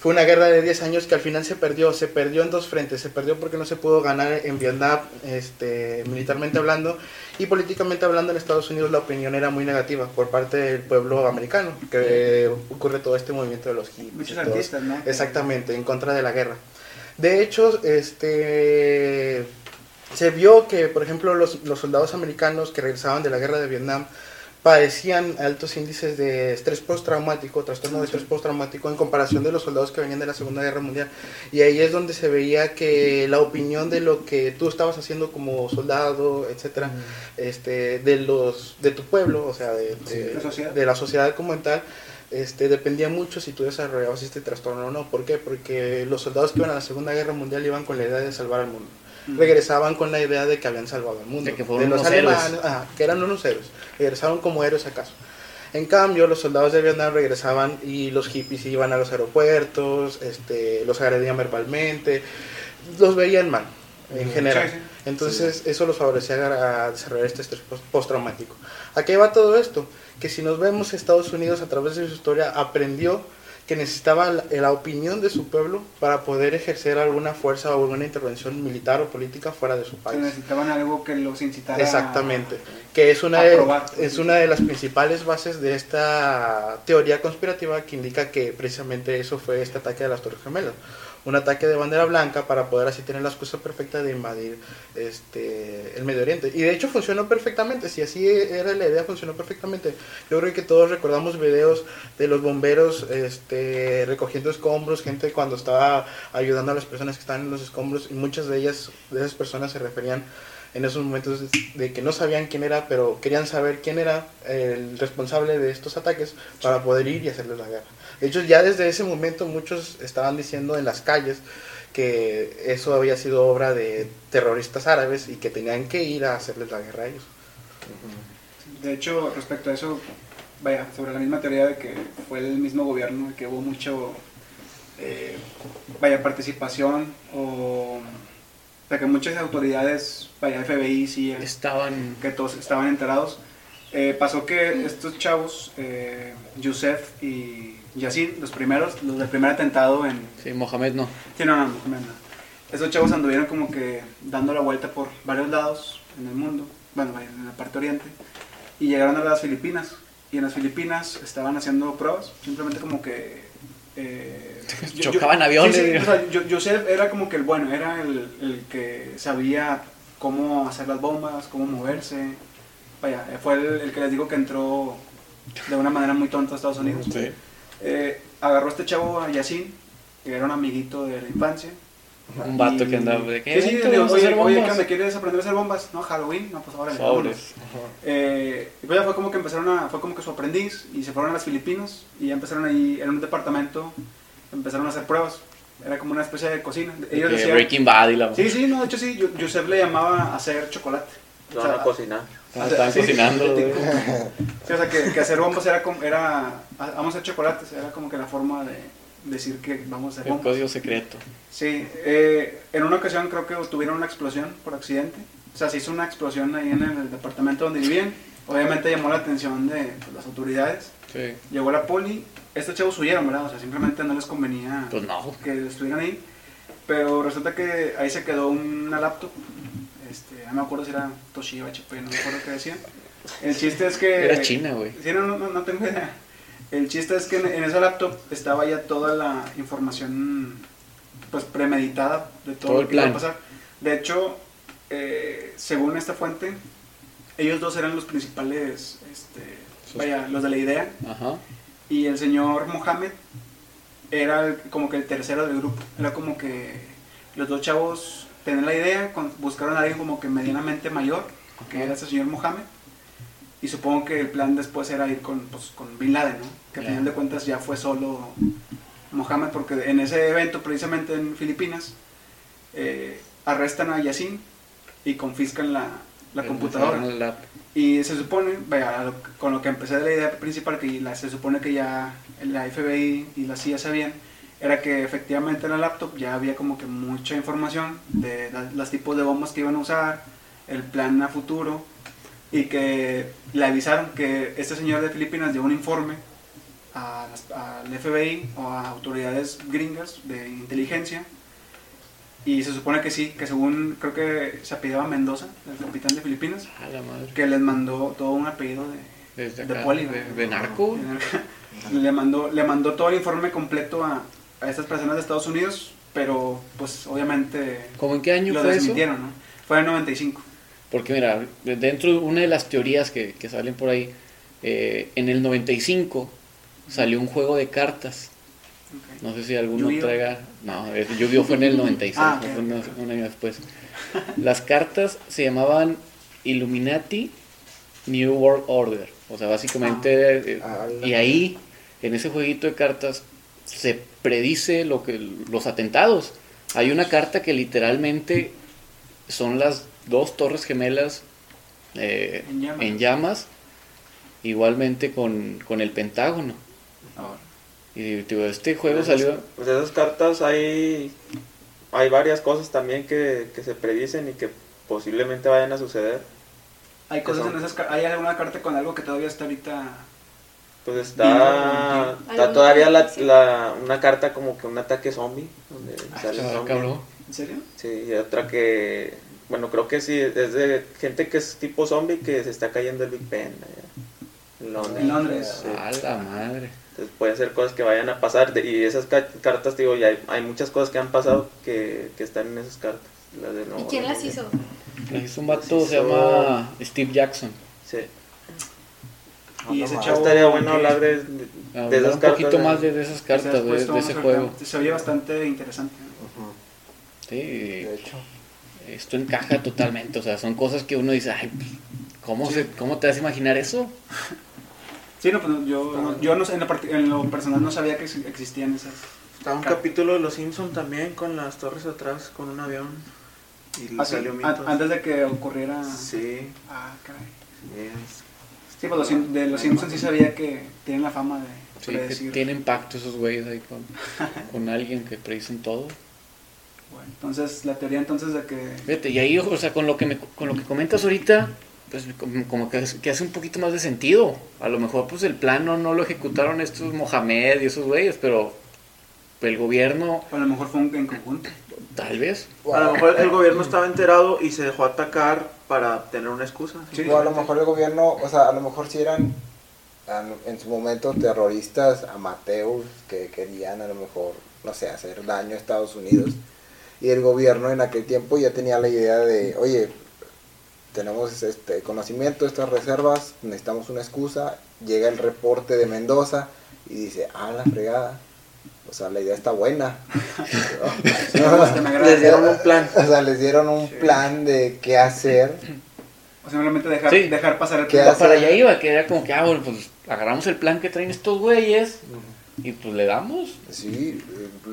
Fue una guerra de 10 años que al final se perdió, se perdió en dos frentes, se perdió porque no se pudo ganar en Vietnam este, militarmente hablando y políticamente hablando en Estados Unidos la opinión era muy negativa por parte del pueblo americano, que ocurre todo este movimiento de los hippies. Muchos artistas, ¿no? Exactamente, en contra de la guerra. De hecho, este se vio que, por ejemplo, los, los soldados americanos que regresaban de la guerra de Vietnam padecían altos índices de estrés postraumático, trastorno de estrés postraumático en comparación de los soldados que venían de la Segunda Guerra Mundial. Y ahí es donde se veía que la opinión de lo que tú estabas haciendo como soldado, etcétera, este, de los de tu pueblo, o sea, de, de- la sociedad. de la sociedad como tal, este, dependía mucho si tú desarrollabas este trastorno o no. ¿Por qué? Porque los soldados que iban a la Segunda Guerra Mundial iban con la idea de salvar al mundo. Regresaban con la idea de que habían salvado al mundo. De que fueron los unos héroes. alemanes, ajá, que eran unos héroes. Regresaron como héroes acaso. En cambio, los soldados de Vietnam regresaban y los hippies iban a los aeropuertos, este, los agredían verbalmente, los veían mal en general. Sí. Entonces, eso los favorecía a desarrollar este estrés post- postraumático. ¿A qué va todo esto? Que si nos vemos, Estados Unidos a través de su historia aprendió que necesitaba la, la opinión de su pueblo para poder ejercer alguna fuerza o alguna intervención militar o política fuera de su país. necesitaban algo que los incitara Exactamente, que es una, a de, probar. es una de las principales bases de esta teoría conspirativa que indica que precisamente eso fue este ataque de las Torres Gemelas. Un ataque de bandera blanca para poder así tener la excusa perfecta de invadir este, el Medio Oriente. Y de hecho funcionó perfectamente, si así era la idea, funcionó perfectamente. Yo creo que todos recordamos videos de los bomberos este, recogiendo escombros, gente cuando estaba ayudando a las personas que estaban en los escombros, y muchas de ellas, de esas personas se referían en esos momentos de que no sabían quién era, pero querían saber quién era el responsable de estos ataques para poder ir y hacerles la guerra. De hecho, ya desde ese momento muchos estaban diciendo en las calles que eso había sido obra de terroristas árabes y que tenían que ir a hacerles la guerra a ellos. De hecho, respecto a eso, vaya, sobre la misma teoría de que fue el mismo gobierno, y que hubo mucho, eh, vaya, participación o de que muchas autoridades, vaya, FBI, CIA, Estaban. que todos estaban enterados. Eh, pasó que estos chavos, eh, Yusef y Yassin, los primeros, los del primer atentado en... Sí, Mohamed no. Sí, no, no, no, no. Esos chavos anduvieron como que dando la vuelta por varios lados en el mundo, bueno, en la parte oriente, y llegaron a las Filipinas. Y en las Filipinas estaban haciendo pruebas, simplemente como que... eh, [laughs] Chocaban yo- aviones, sí, sí, digo. o sea, yo- Yosef era como que el bueno, era el, el que sabía cómo hacer las bombas, cómo moverse. Vaya, fue el, el que les digo que entró de una manera muy tonta a Estados Unidos. Sí. Eh, agarró a este chavo a Yacine, que era un amiguito de la infancia. Un vato Y- que andaba de que. Sí, sí, "Vente, le digo, oye, oye, ¿qué bombas". onda? ¿Quieres aprender a hacer bombas? No, Halloween, no, pues ahora Sobres. Eh, y pues ya fue como que empezaron a, fue como que su aprendiz y se fueron a las Filipinas y ya empezaron ahí en un departamento, empezaron a hacer pruebas. Era como una especie de cocina. Ellos Que decían, Breaking Bad y la. sí, sí, no, de hecho sí, Joseph le llamaba a hacer chocolate. Lo van a cocinar. Ah, estaban sí, cocinando. sí. Sí, o sea, que, que hacer bombas era como, era, vamos a hacer chocolates, era como que la forma de decir que vamos a hacer El bombas. código secreto. Sí, eh, en una ocasión creo que tuvieron una explosión por accidente. O sea, se hizo una explosión ahí en el departamento donde vivían. Obviamente llamó la atención de pues, las autoridades. Llegó la poli. Estos chavos huyeron, ¿verdad? O sea, simplemente no les convenía Pues no. que estuvieran ahí. Pero resulta que ahí se quedó una laptop. Este, no me acuerdo si era Toshiba, HP, no me acuerdo qué decía. El chiste es que... Era China, güey. Sí, no, no, no tengo idea. El chiste es que en, en esa laptop estaba ya toda la información pues premeditada de todo, Todo lo que iba a plan. pasar. De hecho, eh, según esta fuente, ellos dos eran los principales, este, vaya, los de la idea, Ajá. y el señor Mohammed era el- como que el tercero del grupo. Era como que los dos chavos tenían la idea, con- buscaron a alguien como que medianamente mayor, que era ese señor Mohammed. Y supongo que el plan después era ir con, pues, con Bin Laden, ¿no? Que a Ya. final de cuentas ya fue solo Mohammed, porque en ese evento, precisamente en Filipinas, eh, arrestan a Yassin y confiscan la, la computadora. La- Y se supone, vaya, con lo que empecé de la idea principal, que la- se supone que ya la FBI y la CIA sabían, era que efectivamente en la laptop ya había como que mucha información de los tipos de bombas que iban a usar, el plan a futuro, y que le avisaron que este señor de Filipinas dio un informe al FBI o a autoridades gringas de inteligencia, y se supone que sí, que según creo que se apellidaba Mendoza, el capitán de Filipinas, A la madre. que les mandó todo un apellido de, Desde de acá. poli, de, de narco. [laughs] le mandó le mandó todo el informe completo a, a estas personas de Estados Unidos pero pues obviamente ¿Cómo en qué año lo fue eso? desmintieron, ¿no? Fue en el 95. Porque mira, dentro de una de las teorías que, que salen por ahí, eh, en el 95 salió un juego de cartas. No sé si alguno traiga... No, Yu-Gi-Oh fue en el [laughs] 96, Ah, no ok, fue un, año después. Las cartas se llamaban Illuminati New World Order. O sea, básicamente... eh, Ah, y ahí, en ese jueguito de cartas, se predice lo que los atentados. Hay una carta que literalmente son las dos torres gemelas eh, En llamas. en llamas, igualmente con, con el Pentágono. Ahora. Y digo, este juego Pues salió... Pues de esas cartas hay, hay varias cosas también que, que se predicen y que posiblemente vayan a suceder. Hay cosas son? en esas ¿Hay alguna carta con algo que todavía está ahorita? Pues está, está ¿Alguna todavía la, la- una carta como que un ataque zombie, donde sale un Ah, zombie. cabrón. ¿En serio? Sí, y otra que, bueno, creo que sí, es de gente que es tipo zombie que se está cayendo el Big Ben allá en Londres. En Londres. Sí. A la madre. Entonces pueden ser cosas que vayan a pasar. de- y esas ca- cartas, digo, ya hay, hay muchas cosas que han pasado que, que están en esas cartas. las de ¿Y Nuevo quién las hizo? Las hizo un vato, se llama Steve Jackson. Sí. Y no ese chavo. Estaría bueno hablar de, de esas un cartas. poquito de- más de, de esas cartas, de, ese juego. Se oye bastante interesante. ¿no? Ujú, Sí, De hecho. esto encaja totalmente. O sea, son cosas que uno dice, ay, ¿cómo, se, ¿cómo te vas a imaginar eso? [laughs] Sí, no, pues no, yo, no- yo no, en, lo, en lo personal no sabía que ex- existían esas. Estaba un Ca- capítulo de Los Simpson también con las torres atrás, con un avión. Y Ah, sí, antes de que ocurriera. Sí, Ah, caray. es- Sí, pues los Sim- de los Simpsons sí sabía que tienen la fama de Sí, que predecir. tienen pacto esos güeyes ahí con, [laughs] con alguien que predicen todo. Bueno, entonces, la teoría entonces de que. Fíjate, y ahí, o sea, con lo que, me, con lo que comentas ahorita, pues como, como que, que hace un poquito más de sentido. A lo mejor, pues el plano no lo ejecutaron estos Mohamed y esos güeyes, pero el gobierno, A lo mejor fue un, en conjunto. tal vez. A lo mejor el gobierno estaba enterado y se dejó atacar para tener una excusa. Sí. O a lo mejor el gobierno, o sea, a lo mejor si eran an- en su momento terroristas amateurs que querían a lo mejor, no sé, hacer daño a Estados Unidos. Y el gobierno en aquel tiempo ya tenía la idea de, oye, tenemos este conocimiento estas reservas, necesitamos una excusa. Llega el reporte de Mendoza y dice, ah, la fregada. O sea, la idea está buena. [laughs] Sí, me. Les dieron un plan. O sea, les dieron un plan de qué hacer. O simplemente dejar, Sí. dejar pasar el ¿Qué plan. Para allá iba, que era como que, ah, bueno, pues agarramos el plan que traen estos güeyes y pues le damos. Sí.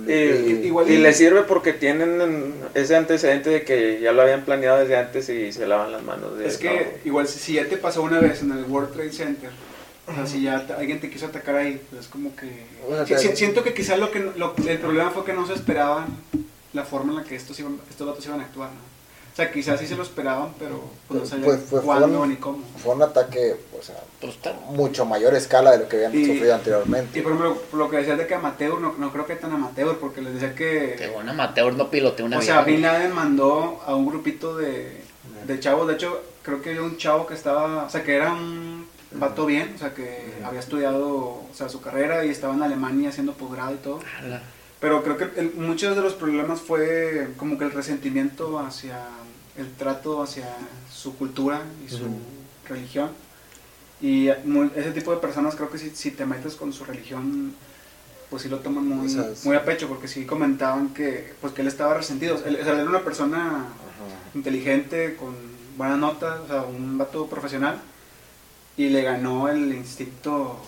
Y, eh, igual y y- les sirve porque tienen ese antecedente de que ya lo habían planeado desde antes y se lavan las manos. De, Es que igual si ya te pasó una vez en el World Trade Center, o sea, si ya alguien te quiso atacar ahí, pues es como que... O sea, Si- siento que quizás lo que lo- el problema fue que no se esperaban la forma en la que estos, iban, estos vatos iban a actuar, ¿no? O sea, quizás sí se lo esperaban, pero pues, no sabían Pues, fue- cuándo fueron- ni cómo. fue un ataque, o sea, Pues tal. mucho mayor escala de lo que habían Y- sufrido anteriormente. Y por ejemplo, por lo que decías de que amateur, no, no creo que tan amateur, porque les decía que... Que un amateur no pilotea una O sea. Bin Laden mandó a un grupito de, de chavos. De hecho, creo que había un chavo que estaba, o sea, que era un vato bien, o sea, que había estudiado, o sea, su carrera y estaba en Alemania haciendo posgrado y todo. Ala. Pero creo que el- muchos de los problemas fue como que el resentimiento hacia el trato hacia su cultura y su religión. Y mu- ese tipo de personas creo que si, si te metes con su religión, pues sí lo toman muy, O sea, es- muy a pecho, porque sí comentaban que, pues que él estaba resentido. Él, o sea, él era una persona Ajá. inteligente, con buenas notas, o sea, un vato profesional, y le ganó el instinto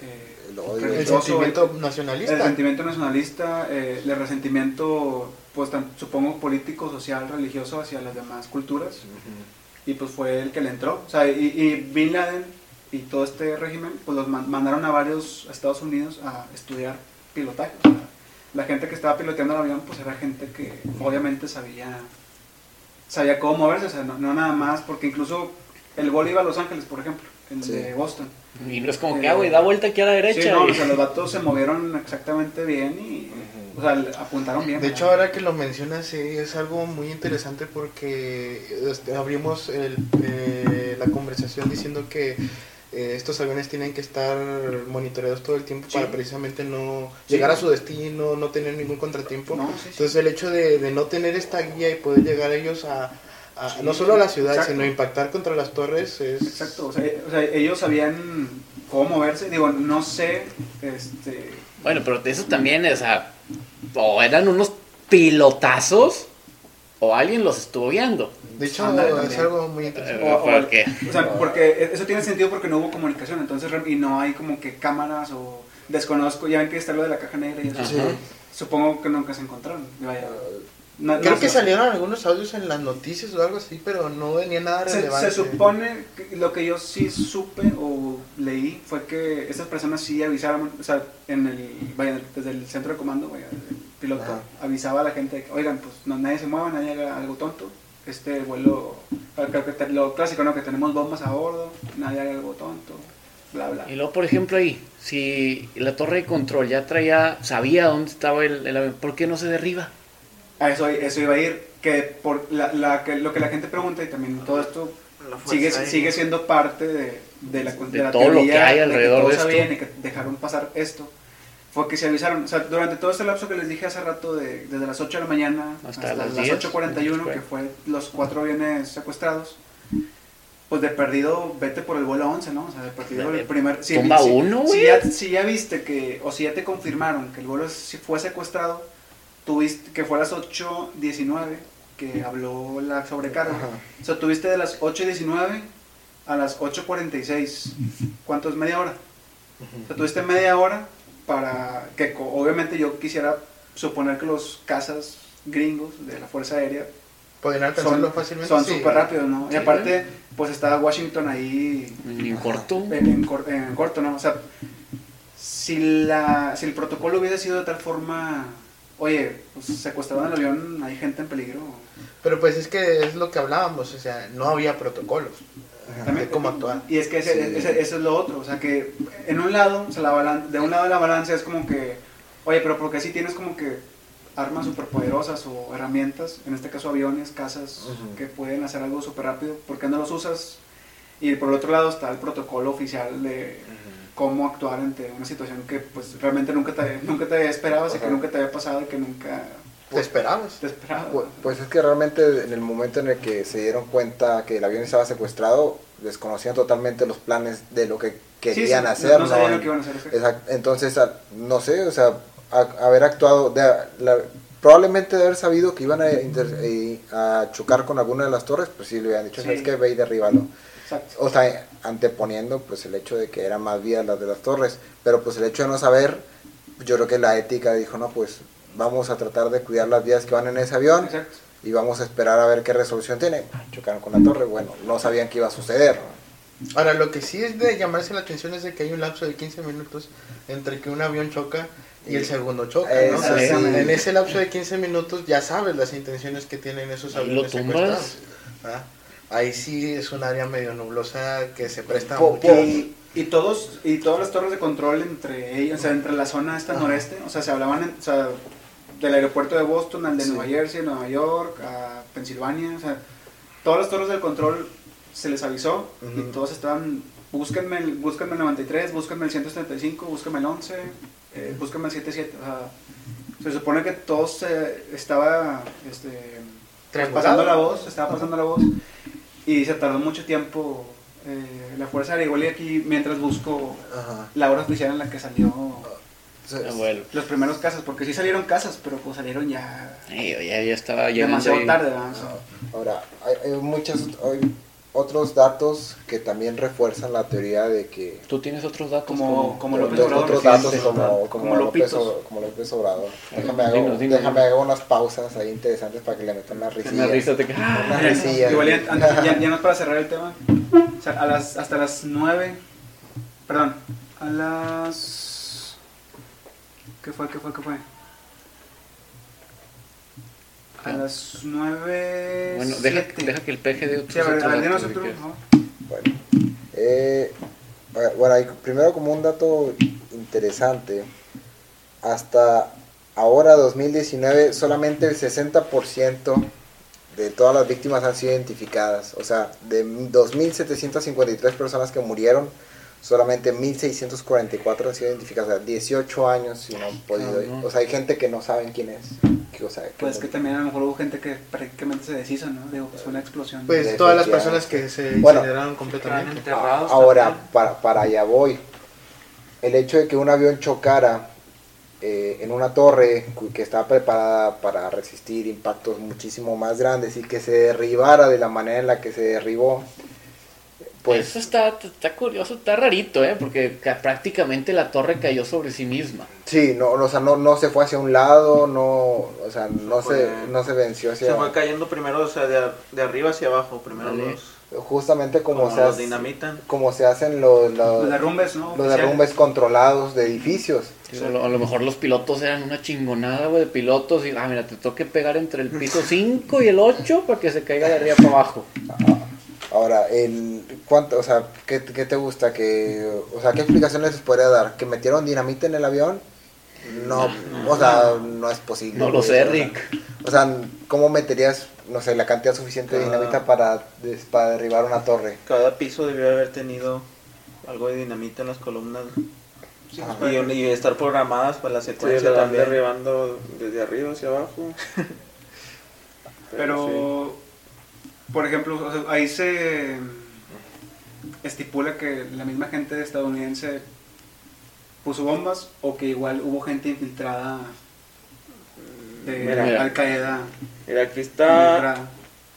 eh, El odio. El religioso, sentimiento nacionalista. el sentimiento nacionalista, eh, el resentimiento, pues tan- supongo político, social, religioso hacia las demás culturas, y pues fue el que le entró. O sea, y, y Bin Laden y todo este régimen, pues los man- mandaron a varios a Estados Unidos a estudiar pilotaje. O sea, la gente que estaba piloteando el avión, pues era gente que obviamente sabía, sabía cómo moverse, o sea, no, no nada más, porque incluso el vuelo iba a Los Ángeles, por ejemplo, Sí. de Boston. Y no es como que, ah, güey, da vuelta aquí a la derecha. Sí, no, o sea, los vatos se movieron exactamente bien y, o sea, apuntaron bien. De hecho, ahora que lo mencionas, sí, es algo muy interesante porque este, abrimos el, eh, la conversación diciendo que eh, estos aviones tienen que estar monitoreados todo el tiempo Sí. para precisamente no Sí. llegar a su destino, no tener ningún contratiempo. No, sí, sí. Entonces el hecho de, de no tener esta guía y poder llegar ellos a, a- Sí, no solo a la ciudad, exacto. sino impactar contra las torres es... Exacto, o sea, o sea, ellos sabían cómo moverse. Digo, no sé, este, Bueno, pero eso también, o sea, o eran unos pilotazos o alguien los estuvo guiando. De hecho, es también. algo muy interesante. Eh, O- o- ¿Por qué? O sea, porque eso tiene sentido porque no hubo comunicación, entonces y no hay como que cámaras o desconozco, ya ven que está lo de la caja negra y eso. Supongo que nunca se encontraron. Vaya, no- Creo no que sé. salieron algunos audios en las noticias o algo así, pero no venía nada Se, relevante. se supone que lo que yo sí supe o leí fue que estas personas sí avisaron, o sea, en el, vaya, desde el centro de comando, vaya, el piloto Ajá. avisaba a la gente, de que, oigan, pues no, nadie se mueva, nadie haga algo tonto, este vuelo, creo que te- lo clásico, ¿no? Que tenemos bombas a bordo, nadie haga algo tonto, bla, bla. Y luego, por ejemplo, ahí, si la torre de control ya traía, sabía dónde estaba el, el avión, ¿por qué no se derriba? A eso, eso iba a ir, que por la, la- que, lo que la gente pregunta y también todo esto sigue, aérea. sigue siendo parte de, de la, de De la todo lo teoría que hay de alrededor todos de esto. y que dejaron pasar esto. Fue que se avisaron, o sea, durante todo este lapso que les dije hace rato, de, desde las 8 de la mañana Hasta hasta, las las 10, 8.41, fue. que fue los cuatro aviones secuestrados, pues de perdido vete por el vuelo 11, ¿no? O sea, de perdido De- el primer... Si, tumba si- uno, si güey. ya, si ya viste que, o si ya te confirmaron que el vuelo fue secuestrado, tuviste, que fue a las 8.19, que habló la sobrecarga. Ajá. O sea, tuviste de las 8.19 a las 8.46. ¿Cuánto es media hora? O sea, tuviste media hora para que obviamente yo quisiera suponer que los cazas gringos de la Fuerza Aérea Podrían alcanzarlo son fácilmente. son sí. súper rápidos, ¿no? Sí, y aparte, pues está Washington ahí En corto. en, en cor- en corto, ¿no? O sea, si, la, si el protocolo hubiese sido de tal forma, oye, pues secuestraron el avión, hay gente en peligro. Pero pues es que es lo que hablábamos, o sea, no había protocolos. También, cómo actuar. Y es que ese, Sí. ese- eso es lo otro, o sea que en un lado, o sea, la de un lado de la balanza es como que, oye, pero porque si tienes como que armas superpoderosas o herramientas, en este caso aviones, casas, que pueden hacer algo súper rápido, ¿por qué no los usas? Y por el otro lado está el protocolo oficial de cómo actuar ante una situación que pues realmente nunca te, [laughs] nunca te esperabas y que Ajá. nunca te había pasado y que nunca ¿Te esperabas? te esperabas. Pu- Pues es que realmente en el momento en el que se dieron cuenta que el avión estaba secuestrado, desconocían totalmente los planes de lo que querían sí, hacer. No, sabían ¿no? lo que iban a hacer. exacto. Exact- Entonces, a- no sé, o sea, a- haber actuado, de, la- probablemente de haber sabido que iban a, inter- eh, a chocar con alguna de las torres, pues sí le hubieran dicho, Sí. ¿sabes qué? Ve y derríbalo. Exacto. O sea, anteponiendo pues el hecho de que eran más vías las de las torres, pero pues el hecho de no saber, yo creo que la ética dijo, no, pues vamos a tratar de cuidar las vías que van en ese avión Exacto. y vamos a esperar a ver qué resolución tiene. Chocaron con la torre, bueno, no sabían que iba a suceder. Ahora, lo que sí es de llamarse la atención es de que hay un lapso de 15 minutos entre que un avión choca y el segundo choca, ¿no? Eso sí. En ese lapso de 15 minutos ya sabes las intenciones que tienen esos aviones tumbas. secuestrados. ¿verdad? Ahí sí es un área medio nublosa que se presta mucho. Y, y todos y todas las torres de control entre ellas, o sea, entre la zona esta Ajá. noreste, o sea, se hablaban en- o sea, del aeropuerto de Boston al de Sí. Nueva Jersey, Nueva York, a Pensilvania, o sea, todas las torres del control se les avisó y todos estaban búsquenme el, búsquenme el 93, búsquenme el 175, búsquenme el 11, eh, búsquenme el 77, o sea, se supone que todos eh, estaba este pasando la voz, estaba pasando la voz y se tardó mucho tiempo eh, la fuerza aérea igual y aquí mientras busco Ajá. la hora oficial en la que salió Ah, bueno. los primeros casos, porque sí salieron casas, pero pues salieron ya Ay, ya, ya estaba llegando demasiado tarde, Ahora, hay, hay muchas, hay otros datos que también refuerzan la teoría de que ¿Tú tienes otros datos? Como- como López Obrador, otros datos como, como como, López, como López Obrador. Déjame, hago, dinos, dinos. déjame hago unas pausas ahí interesantes para que le metan unas Una risillas. risa de que... ¡ah! Igual ya, antes- ya, ya no es para cerrar el tema. O sea, a las, hasta las 9, perdón, a las... ¿Qué fue? ¿Qué fue? ¿Qué fue? A las 9... Bueno, deja, deja que el peje de otros Sí, a ver, otro, por favor. Bueno, eh, bueno, primero como un dato interesante, hasta ahora 2019 solamente el 60% de todas las víctimas han sido identificadas, o sea, de 2.753 personas que murieron, solamente 1644 han sido identificados, o sea, 18 años y no han podido, Cabrón. o sea, hay gente que no saben quién es, que, o sea, que Pues no- que también a lo mejor hubo gente que prácticamente se deshizo, ¿no? Digo, pues fue una explosión. Pues todas las personas que se Bueno. incineraron completamente. enterrados. Ahora, también. para, para allá voy. El hecho de que un avión chocara eh, en una torre que estaba preparada para resistir impactos muchísimo más grandes y que se derribara de la manera en la que se derribó, Pues eso está, está curioso, está rarito, ¿eh? Porque ca- prácticamente la torre cayó sobre sí misma. sí, no, o sea, no, no se fue hacia un lado, no, o sea, no, se, no se venció hacia... Se fue cayendo primero, o sea, de, arriba hacia abajo. Primero Vale. los, Justamente como, como se, los hace- dinamitan. como se hacen los, los, Los derrumbes, ¿no? los derrumbes controlados de edificios. A, lo, a lo mejor los pilotos eran una chingonada, güey, de pilotos. Y, ah, mira, te toque pegar entre el piso 5 y el 8 para que se caiga de arriba para abajo. Ahora, el cuánto, o sea, ¿qué, qué te gusta que, o sea, qué explicaciones les podría dar? ¿Que metieron dinamita en el avión? No, o sea, no es posible. No lo sé, Rick. O sea, ¿cómo meterías, no sé, la cantidad suficiente de Cada- dinamita para, para derribar una torre? Cada piso debió haber tenido algo de dinamita en las columnas. Sí, Ajá. pues, Y, y estar programadas para la Sí, secuencia van también. derribando desde arriba hacia abajo. [laughs] Pero, por ejemplo, o sea, ahí se estipula que la misma gente estadounidense puso bombas o que igual hubo gente infiltrada de Mira. Al Qaeda. Mira, aquí está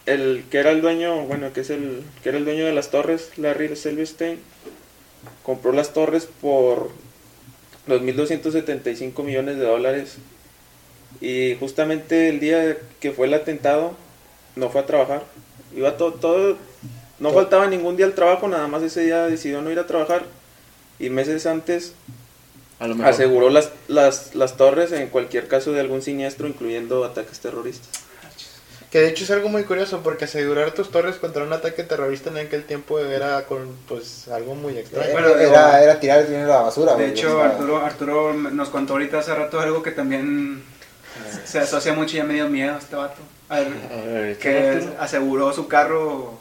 el que era el dueño, bueno, que es el que era el dueño de las torres, Larry Silverstein, compró las torres por 2.275 millones de dólares y justamente el día que fue el atentado no fue a trabajar. Iba todo, todo no Todo. faltaba ningún día al trabajo, nada más ese día decidió no ir a trabajar y meses antes A lo mejor. aseguró las, las, las torres en cualquier caso de algún siniestro, incluyendo ataques terroristas. Que de hecho es algo muy curioso porque asegurar tus torres contra un ataque terrorista en aquel tiempo era con pues algo muy extraño. Bueno, era, era, era tirar el dinero a la basura. De hecho, Arturo, Arturo nos contó ahorita hace rato algo que también [laughs] se asocia mucho y ya me dio miedo a este vato. A ver, A ver, que Arturo. aseguró su carro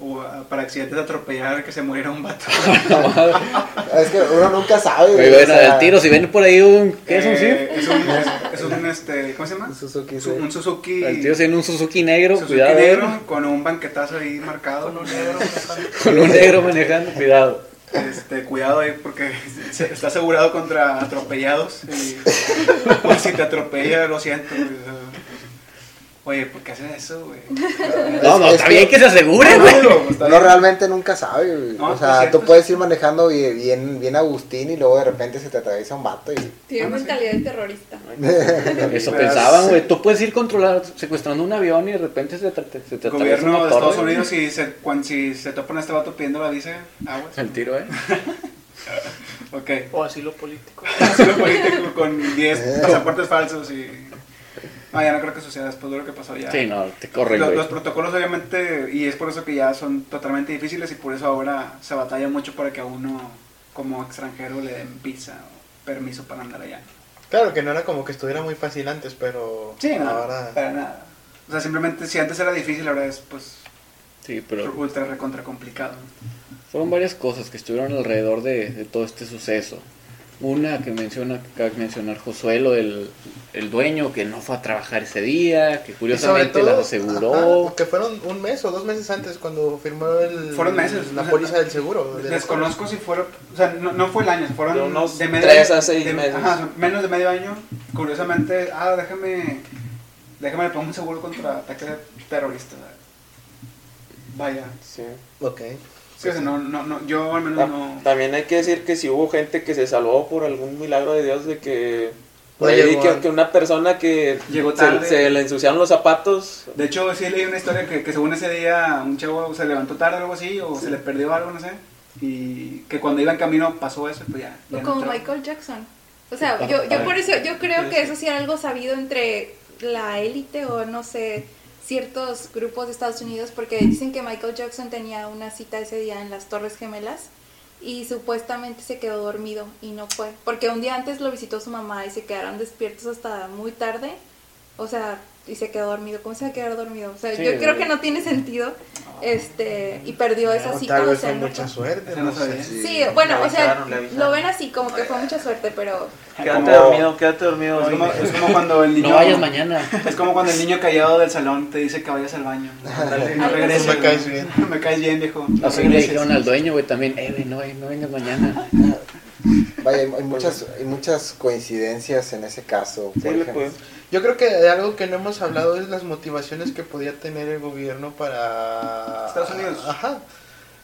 o, para accidentes de atropellar que se muriera un vato. [laughs] Es que uno nunca sabe. Muy güey, o bueno, sea, el tiro, si ven por ahí un... ¿Qué es un Eh, SIF? Es un, es, es un, este, ¿cómo se llama? Un Suzuki, Su-. Un Suzuki. El tiro tiene un Suzuki negro, Suzuki cuidado. eh. negro con un banquetazo ahí marcado. Con un negro. [laughs] Con un negro manejando, cuidado. Este, cuidado ahí porque [laughs] está asegurado contra atropellados. Y, pues, si te atropella, lo siento. Oye, ¿por qué hacen eso, güey? [laughs] No, no, es está bien que se asegure, güey. Uno bien. realmente nunca sabe, güey. No, o sea, cierto, tú puedes ir manejando bien, bien, bien Agustín y luego de repente se te atraviesa un vato y... Tiene sí. mentalidad de terrorista. Eso [laughs] Pero pensaban, sí. güey. Tú puedes ir controlar, secuestrando un avión y de repente se te, se te El atraviesa gobierno una de Estados. Unidos, si se, cuando, si se topan a este vato pidiendo la visa, aguas. El tiro, ¿eh? [laughs] Ok. O asilo político. Así lo político con 10 pasaportes falsos y. No, ya no creo que suceda después de lo que pasó ya. Sí, no, te corren, Los, protocolos obviamente, y es por eso que ya son totalmente difíciles y por eso ahora se batalla mucho para que a uno como extranjero le den visa o permiso para andar allá. Claro que no era como que estuviera muy fácil antes, pero Sí, no, ahora para nada. O sea, simplemente si antes era difícil, ahora es pues Sí, pero ultra recontra complicado. fueron varias cosas que estuvieron alrededor de, de todo este suceso. Una que menciona, que acaba de mencionar Josué, lo del el dueño que no fue a trabajar ese día, que curiosamente todo, las aseguró. ajá, porque fueron un mes o dos meses antes cuando firmó el, Fueron meses, la o sea, póliza del seguro. de Desconozco si fueron, o sea, no, no fue el año, fueron De unos de medio tres a seis de- meses. Ajá, menos de medio año. Curiosamente, ah, déjame, déjame le pongo un seguro contra ataque terrorista. Vaya. Sí. Ok. Sí, o sea, no, no, no, yo al menos Ta- no. También hay que decir que si hubo gente que se salvó por algún milagro de Dios de que por ahí llegó que, una persona que Llegó se, tarde. se le ensuciaron los zapatos De hecho, sí leí una historia que, que según ese día un chavo se levantó tarde o algo así, o se le perdió algo, no sé. Y que cuando iba en camino pasó eso, pues ya. ya O no como. Michael Jackson. O sea, yo, yo por eso, yo creo que eso sí era algo sabido entre la élite o no sé, ciertos grupos de Estados Unidos, porque dicen que Michael Jackson tenía una cita ese día en las Torres Gemelas y supuestamente se quedó dormido y no fue. Porque un día antes lo visitó su mamá y se quedaron despiertos hasta muy tarde. O sea, y se quedó dormido. ¿Cómo se va a quedar dormido? O sea, Sí, yo sí. creo que no tiene sentido. Este, y perdió esa O cita. tal o vez sea, fue no- mucha suerte, no no sé. Sí. Sí, bueno, o sea, lo ven así como que fue mucha suerte, pero Quédate Como- dormido, quédate dormido. Es como, es como cuando el niño. No vayas mañana. Es como cuando el niño callado del salón te dice que vayas al baño. [laughs] No regreses. Me caes bien. Me caes bien, viejo. No Así le dijeron al dueño, güey, también, eh, güey, no, no vengas mañana. [laughs] Vaya, hay, hay muchas, hay muchas coincidencias en ese caso. Sí, por le ejemplo. puede. Yo creo que de algo que no hemos hablado es las motivaciones que podía tener el gobierno para... Estados Unidos. Ajá.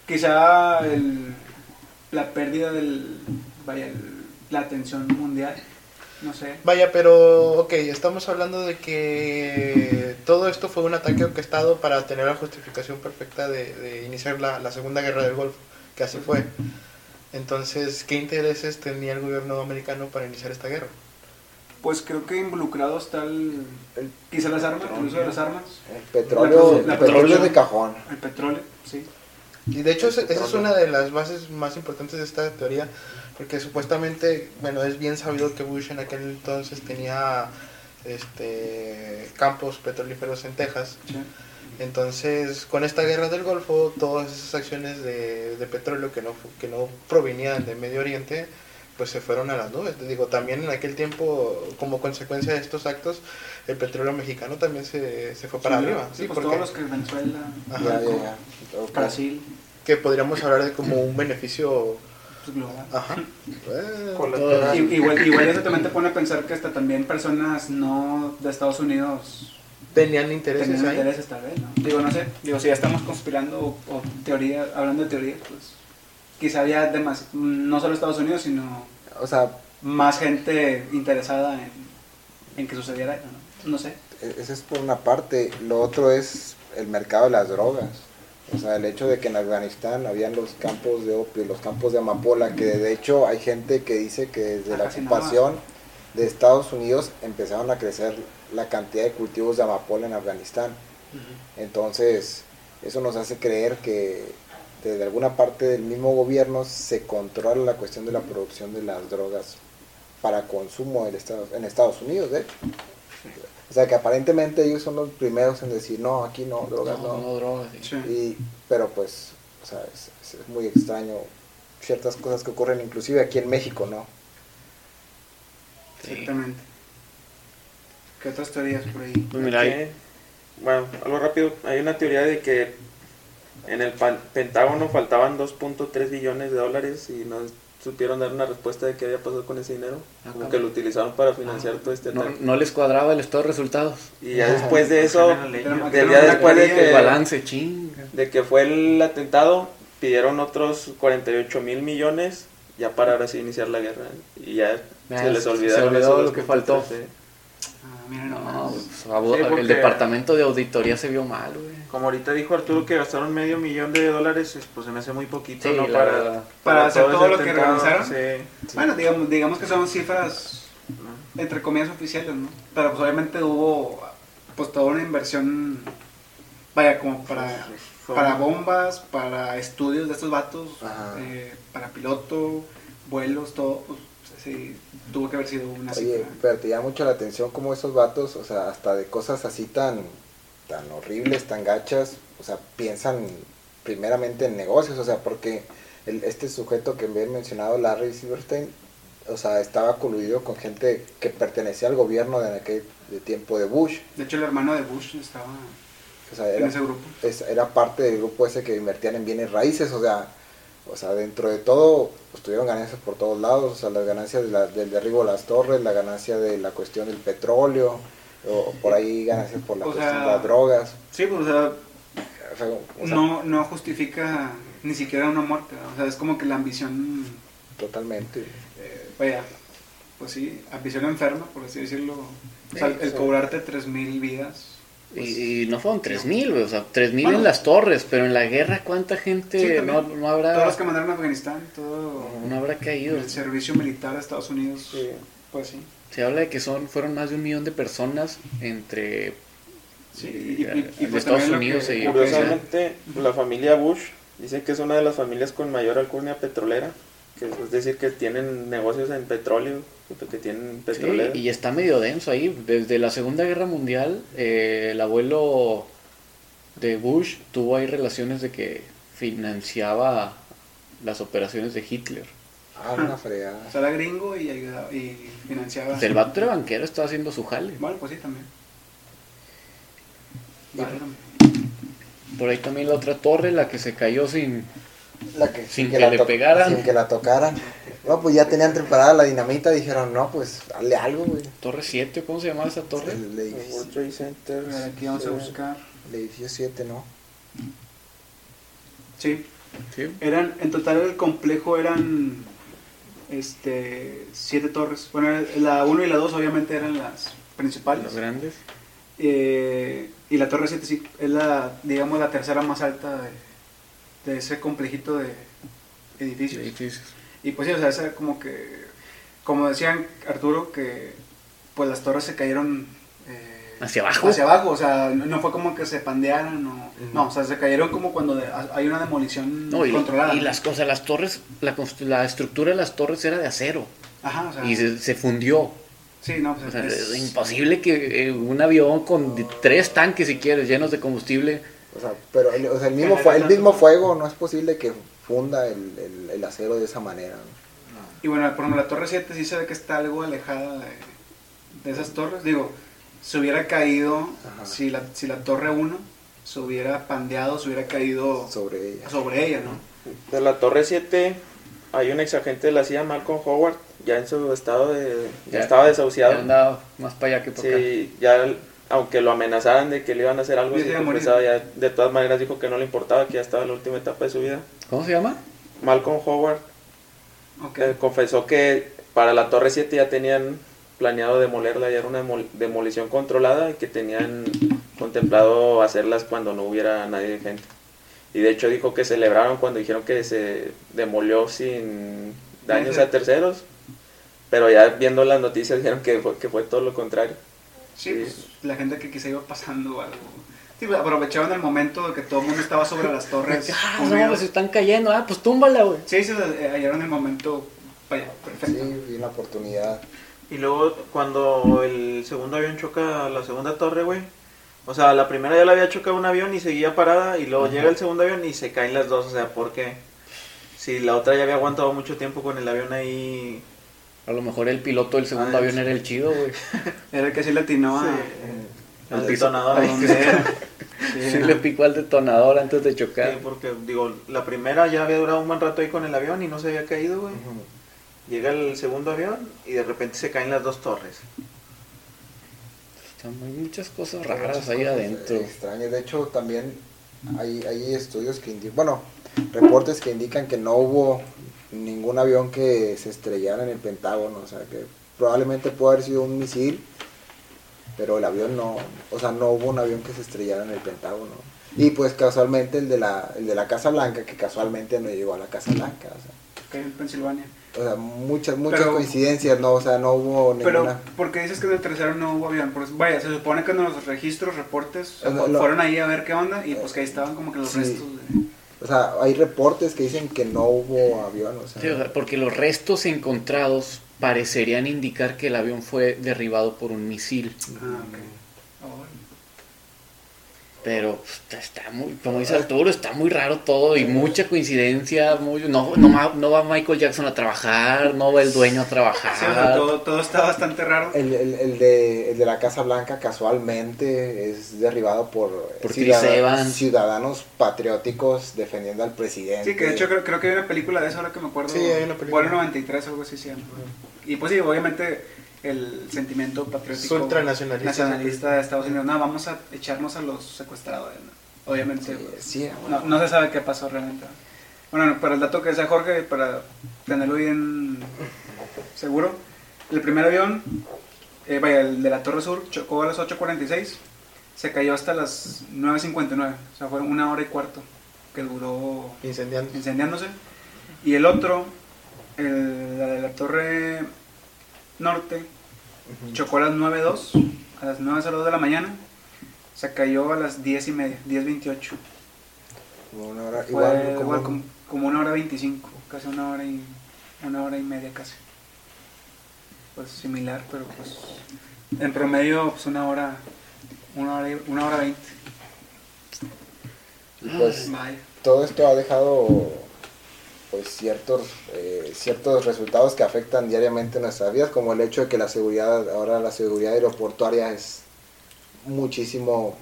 Quizá el, la pérdida del. Vaya, el- la atención mundial. No sé. Vaya, pero, ok, estamos hablando de que todo esto fue un ataque orquestado para tener la justificación perfecta de, de iniciar la, la Segunda Guerra del Golfo, que así fue. Entonces, ¿qué intereses tenía el gobierno americano para iniciar esta guerra? Pues creo que involucrado está el. el- quizá las armas, el uso de las armas. El petróleo, La- el petróleo petróleo. de cajón. El petróleo, sí. Y de hecho, esa esa es una de las bases más importantes de esta teoría, porque supuestamente, bueno, es bien sabido que Bush en aquel entonces tenía este campos petrolíferos en Texas. sí. Entonces, con esta guerra del Golfo, todas esas acciones de, de petróleo que no, que no provenían de Medio Oriente, pues se fueron a las nubes. Te digo, también en aquel tiempo, como consecuencia de estos actos, el petróleo mexicano también se, se fue para Sí, arriba. Sí, Sí, pues porque, todos los que Venezuela, Ajá. México. Brasil, que podríamos hablar de como un beneficio... pues, global. Ajá. [laughs] Eh, Igual, igual eso también te pone a pensar que hasta también personas no de Estados Unidos tenían intereses tenían ahí. intereses tal vez, ¿no? Digo, no sé, digo, si ya estamos conspirando o, o teoría, hablando de teoría, pues quizá había demás, no solo Estados Unidos, sino O sea, más gente interesada en, en que sucediera eso, ¿no? No sé. e- ese es por una parte. Lo otro es el mercado de las drogas. O sea, el hecho de que en Afganistán habían los campos de opio, los campos de amapola, que de hecho hay gente que dice que desde la Casi nada. ocupación de Estados Unidos empezaron a crecer la cantidad de cultivos de amapola en Afganistán. Entonces, eso nos hace creer que desde alguna parte del mismo gobierno se controla la cuestión de la producción de las drogas para consumo en Estados, en Estados Unidos, de hecho. O sea, que aparentemente ellos son los primeros en decir, no, aquí no, drogas No, no. no drogas. sí. Sí. Y, pero pues, o sea, es, es muy extraño ciertas cosas que ocurren inclusive aquí en México, ¿no? Sí. Exactamente. ¿Qué otras teorías por ahí? Pues mira, hay- bueno, algo rápido. Hay una teoría de que en el pan- Pentágono faltaban 2.3 billones de dólares y no supieron dar una respuesta de qué había pasado con ese dinero. Ah, como que lo utilizaron para financiar todo este no, ataque. no les cuadraba el estado de resultados. Y ya después de eso, Del día después de que, El balance, chinga. de que fue el atentado, pidieron otros 48 mil millones ya para ahora sí iniciar la guerra. Y ya se les se olvidaron olvidó esos lo que 2.3, faltó. sí. Ah, mira No, nomás. pues, abo- Sí, porque- el departamento de auditoría se vio mal, güey. Como ahorita dijo Arturo que gastaron medio millón de dólares, pues se me hace muy poquito, Sí, ¿no? la Para, verdad. Para hacer todo ese lo que atentado, realizaron. Sí. Bueno, digamos, digamos que son cifras entre comillas oficiales, ¿no? Pero pues obviamente hubo pues toda una inversión, vaya, como para, Fue para bombas, para estudios de estos vatos, Ajá. eh, para piloto, vuelos, todo, pues sí, tuvo que haber sido una Oye, cifra. pero te llama mucho la atención cómo esos vatos, o sea, hasta de cosas así tan, tan horribles, tan gachas, o sea, piensan primeramente en negocios, o sea, porque el, este sujeto que había mencionado, Larry Silverstein, o sea, estaba coludido con gente que pertenecía al gobierno de aquel de tiempo de Bush, De hecho, el hermano de Bush estaba o sea, en era, ese grupo. es- era parte del grupo ese que invertían en bienes raíces, o sea, o sea, dentro de todo, pues tuvieron ganancias por todos lados, o sea, las ganancias de la- del derribo de las torres, la ganancia de la cuestión del petróleo, o por ahí ganancias por la O cuestión sea, de las drogas. Sí, pues o sea, O sea, o sea, no, no justifica ni siquiera una muerte, ¿no? o sea, es como que la ambición, Totalmente. eh, vaya, pues sí, ambición enferma, por así decirlo. O sea, el cobrarte 3.000 vidas. Pues, Y, y no fueron 3.000, güey, o sea, 3.000 Bueno. en las torres, pero en la guerra, ¿cuánta Sí, gente también. no, no Todos habrá los que mandaron a Afganistán, todo no habrá caído? el servicio militar de Estados Unidos, Sí. pues sí. Se habla de que son fueron más de un millón de personas entre Sí, eh, y, y- y- y de pues Estados Unidos que- y lo que- Curiosamente, la familia Bush dice que es una de las familias con mayor alcurnia petrolera. Que es decir, que tienen negocios en petróleo, que tienen Sí, petróleo. y está medio denso ahí. Desde la Segunda Guerra Mundial, eh, el abuelo de Bush tuvo ahí relaciones de que financiaba las operaciones de Hitler. Ah, una fregada. O sea, era gringo y, ayudaba- y financiaba. Pues el vato banquero, estaba haciendo su jale. Bueno, pues sí, también. Vale, también. Por ahí también la otra torre, la que se cayó sin... La que, Sin que la le pegaran. Sin que la tocaran. No, pues ya tenían preparada la dinamita, dijeron, no, pues dale algo, güey. Torre 7, ¿cómo se llamaba esa torre? El, El edificio, World Trade Center. A ver, aquí vamos a buscar. el edificio 7, ¿no? Sí, Sí. eran, en total el complejo eran este siete torres. Bueno, la 1 y la 2 obviamente eran las principales. Los grandes. Eh, y la torre 7 sí es la, digamos, la tercera más alta de, de ese complejito de edificios. edificios. Y pues sí, o sea, esa como que, como decían Arturo, que pues las torres se cayeron eh, ¿Hacia abajo? Hacia abajo, o sea, no, no fue como que se pandearan o... No, o sea, se cayeron como cuando de- hay una demolición No, y, controlada. y las cosas, las torres, la, la estructura de las torres era de acero. Ajá, o sea... Y se, se fundió. Sí, no, pues O sea, es- es imposible que eh, un avión con tres tanques, si quieres, llenos de combustible. O sea, pero el, o sea, el, mismo, fue, el mismo fuego no es posible que funda el, el, el acero de esa manera. ¿no? Y bueno, por ejemplo, la torre 7 sí se ve que está algo alejada de, de esas torres. Digo, se hubiera caído si la, si la torre 1 se hubiera pandeado, se hubiera caído Sobre ella. sobre ella, ¿no? De la Torre 7 hay un ex agente de la CIA, Malcolm Howard, ya en su estado de... Ya, Ya- estaba Ya desahuciado. andaba más para allá que para acá. Sí, ya aunque lo amenazaran de que le iban a hacer algo, Ya sí se iba a morir. confesaba, ya de todas maneras dijo que no le importaba, que ya estaba en la última etapa de su vida. ¿Cómo se llama? Malcolm Howard eh, confesó que para la Torre 7 ya tenían planeado demolerla, ya era una demol- demolición controlada y que tenían contemplado hacerlas cuando no hubiera nadie de gente. Y de hecho dijo que celebraron cuando dijeron que se demolió sin daños a terceros, pero ya viendo las noticias [laughs] dijeron que fue, que fue todo lo contrario. Sí, pues, la gente que quizá iba pasando algo. Sí, pues, aprovechaban el momento de que todo el mundo estaba sobre las torres. Ah, no, pues están cayendo. Ah, pues túmbala, güey. Sí, sí, eh, hallaron el momento. Vaya, perfecto. Sí, y una oportunidad. Y luego cuando el segundo avión choca la segunda torre, güey. O sea, la primera ya la había chocado un avión y seguía parada y luego llega el segundo avión y se caen las dos. O sea, ¿por qué? Si la otra ya había aguantado mucho tiempo con el avión ahí. A lo mejor el piloto del segundo Ah, avión sí. era el chido, güey. [laughs] Era el que sí le atinó a. Sí. Al detonador. a donde era. [laughs] Sí, Sí no. le picó al detonador antes de Sí, chocar. porque digo, la primera ya había durado un buen rato ahí con el avión y no se había caído, güey. Llega el segundo avión y de repente se caen las dos torres. Están muy muchas cosas Muchas raras ahí cosas adentro. Extrañas. De hecho, también hay, hay estudios que indican, bueno, reportes que indican que no hubo ningún avión que se estrellara en el Pentágono. O sea, que probablemente pudo haber sido un misil, pero el avión no, o sea, no hubo un avión que se estrellara en el Pentágono. Y pues casualmente el de la, el de la Casa Blanca, que casualmente no llegó a la Casa Blanca. O sea, Que en Pensilvania. o sea, muchas, muchas Pero- coincidencias, no, o sea, no hubo Pero, ninguna. ¿por qué dices que en el tercero no hubo avión? Pues, vaya, se supone que en los registros, reportes, no. fueron ahí a ver qué onda y pues que ahí estaban como que los Sí. restos de... O sea, hay reportes que dicen que no hubo avión, o sea, Sí, o sea, porque los restos encontrados parecerían indicar que el avión fue derribado por un misil. Ah, ok. Pero pues, está muy, como dice Arturo, está muy raro todo y mucha coincidencia. Muy, no, no, ma- no va Michael Jackson a trabajar, no va el dueño a Sí, trabajar. todo, todo está bastante raro. el, el, el de, el de la Casa Blanca casualmente es derribado por, Por ciudad- Chris Evans. ciudadanos patrióticos defendiendo al presidente. Sí, que de hecho creo, creo que hay una película de eso ahora que me acuerdo. Sí, hay una película. Vuelo 93 o algo así se llama. Y pues sí, obviamente el sentimiento patriótico. Ultranacionalista. Nacionalista de Estados Unidos. No, vamos a echarnos a los secuestradores. ¿no? Obviamente. Sí, pues, sí, no, no se sabe qué pasó realmente. Bueno, para el dato que decía Jorge, para tenerlo bien seguro, el primer avión, eh, vaya, el de la Torre Sur, chocó a las 8.46, se cayó hasta las 9.59, o sea, fueron una hora y cuarto que duró Incendiando. incendiándose. Y el otro, el, la de la Torre Norte, chocó a las 9.02, a las 9.02 de la mañana, se cayó a las 10 y media, 10.28. Como una hora, Fue igual, como, igual como, como una hora 25, casi una hora y una hora y media casi. Pues similar, pero pues en promedio pues una hora, una hora, y- una hora veinte. Y pues Vaya. todo esto ha dejado pues ciertos eh, ciertos resultados que afectan diariamente nuestras vidas como el hecho de que la seguridad ahora la seguridad aeroportuaria es muchísimo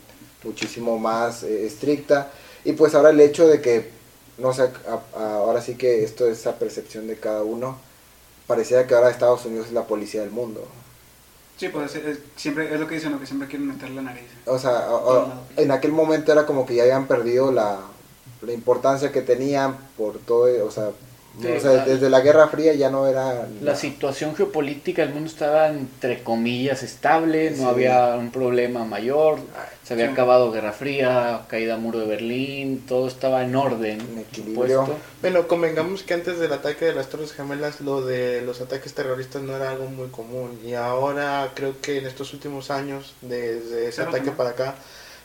muchísimo más eh, estricta. Y pues ahora el hecho de que no sé a- a- ahora sí que esto es esa percepción de cada uno parecía que ahora Estados Unidos es la policía del mundo. Sí, pues es- es- siempre es lo que dicen, lo que siempre quieren meter la nariz. O sea, o- o- en aquel momento era como que ya habían perdido la, la importancia que tenían por todo, o sea, Sí, o sea, la- desde la Guerra Fría ya no era... La situación geopolítica del mundo estaba entre comillas estable, no Sí. había un problema mayor, se había Sí. acabado Guerra Fría, caída muro de Berlín, todo estaba en orden. En equilibrio. Bueno, convengamos que antes del ataque de las Torres Gemelas, lo de los ataques terroristas no era algo muy común. Y ahora creo que en estos últimos años, desde ese Claro, ataque ¿no? para acá,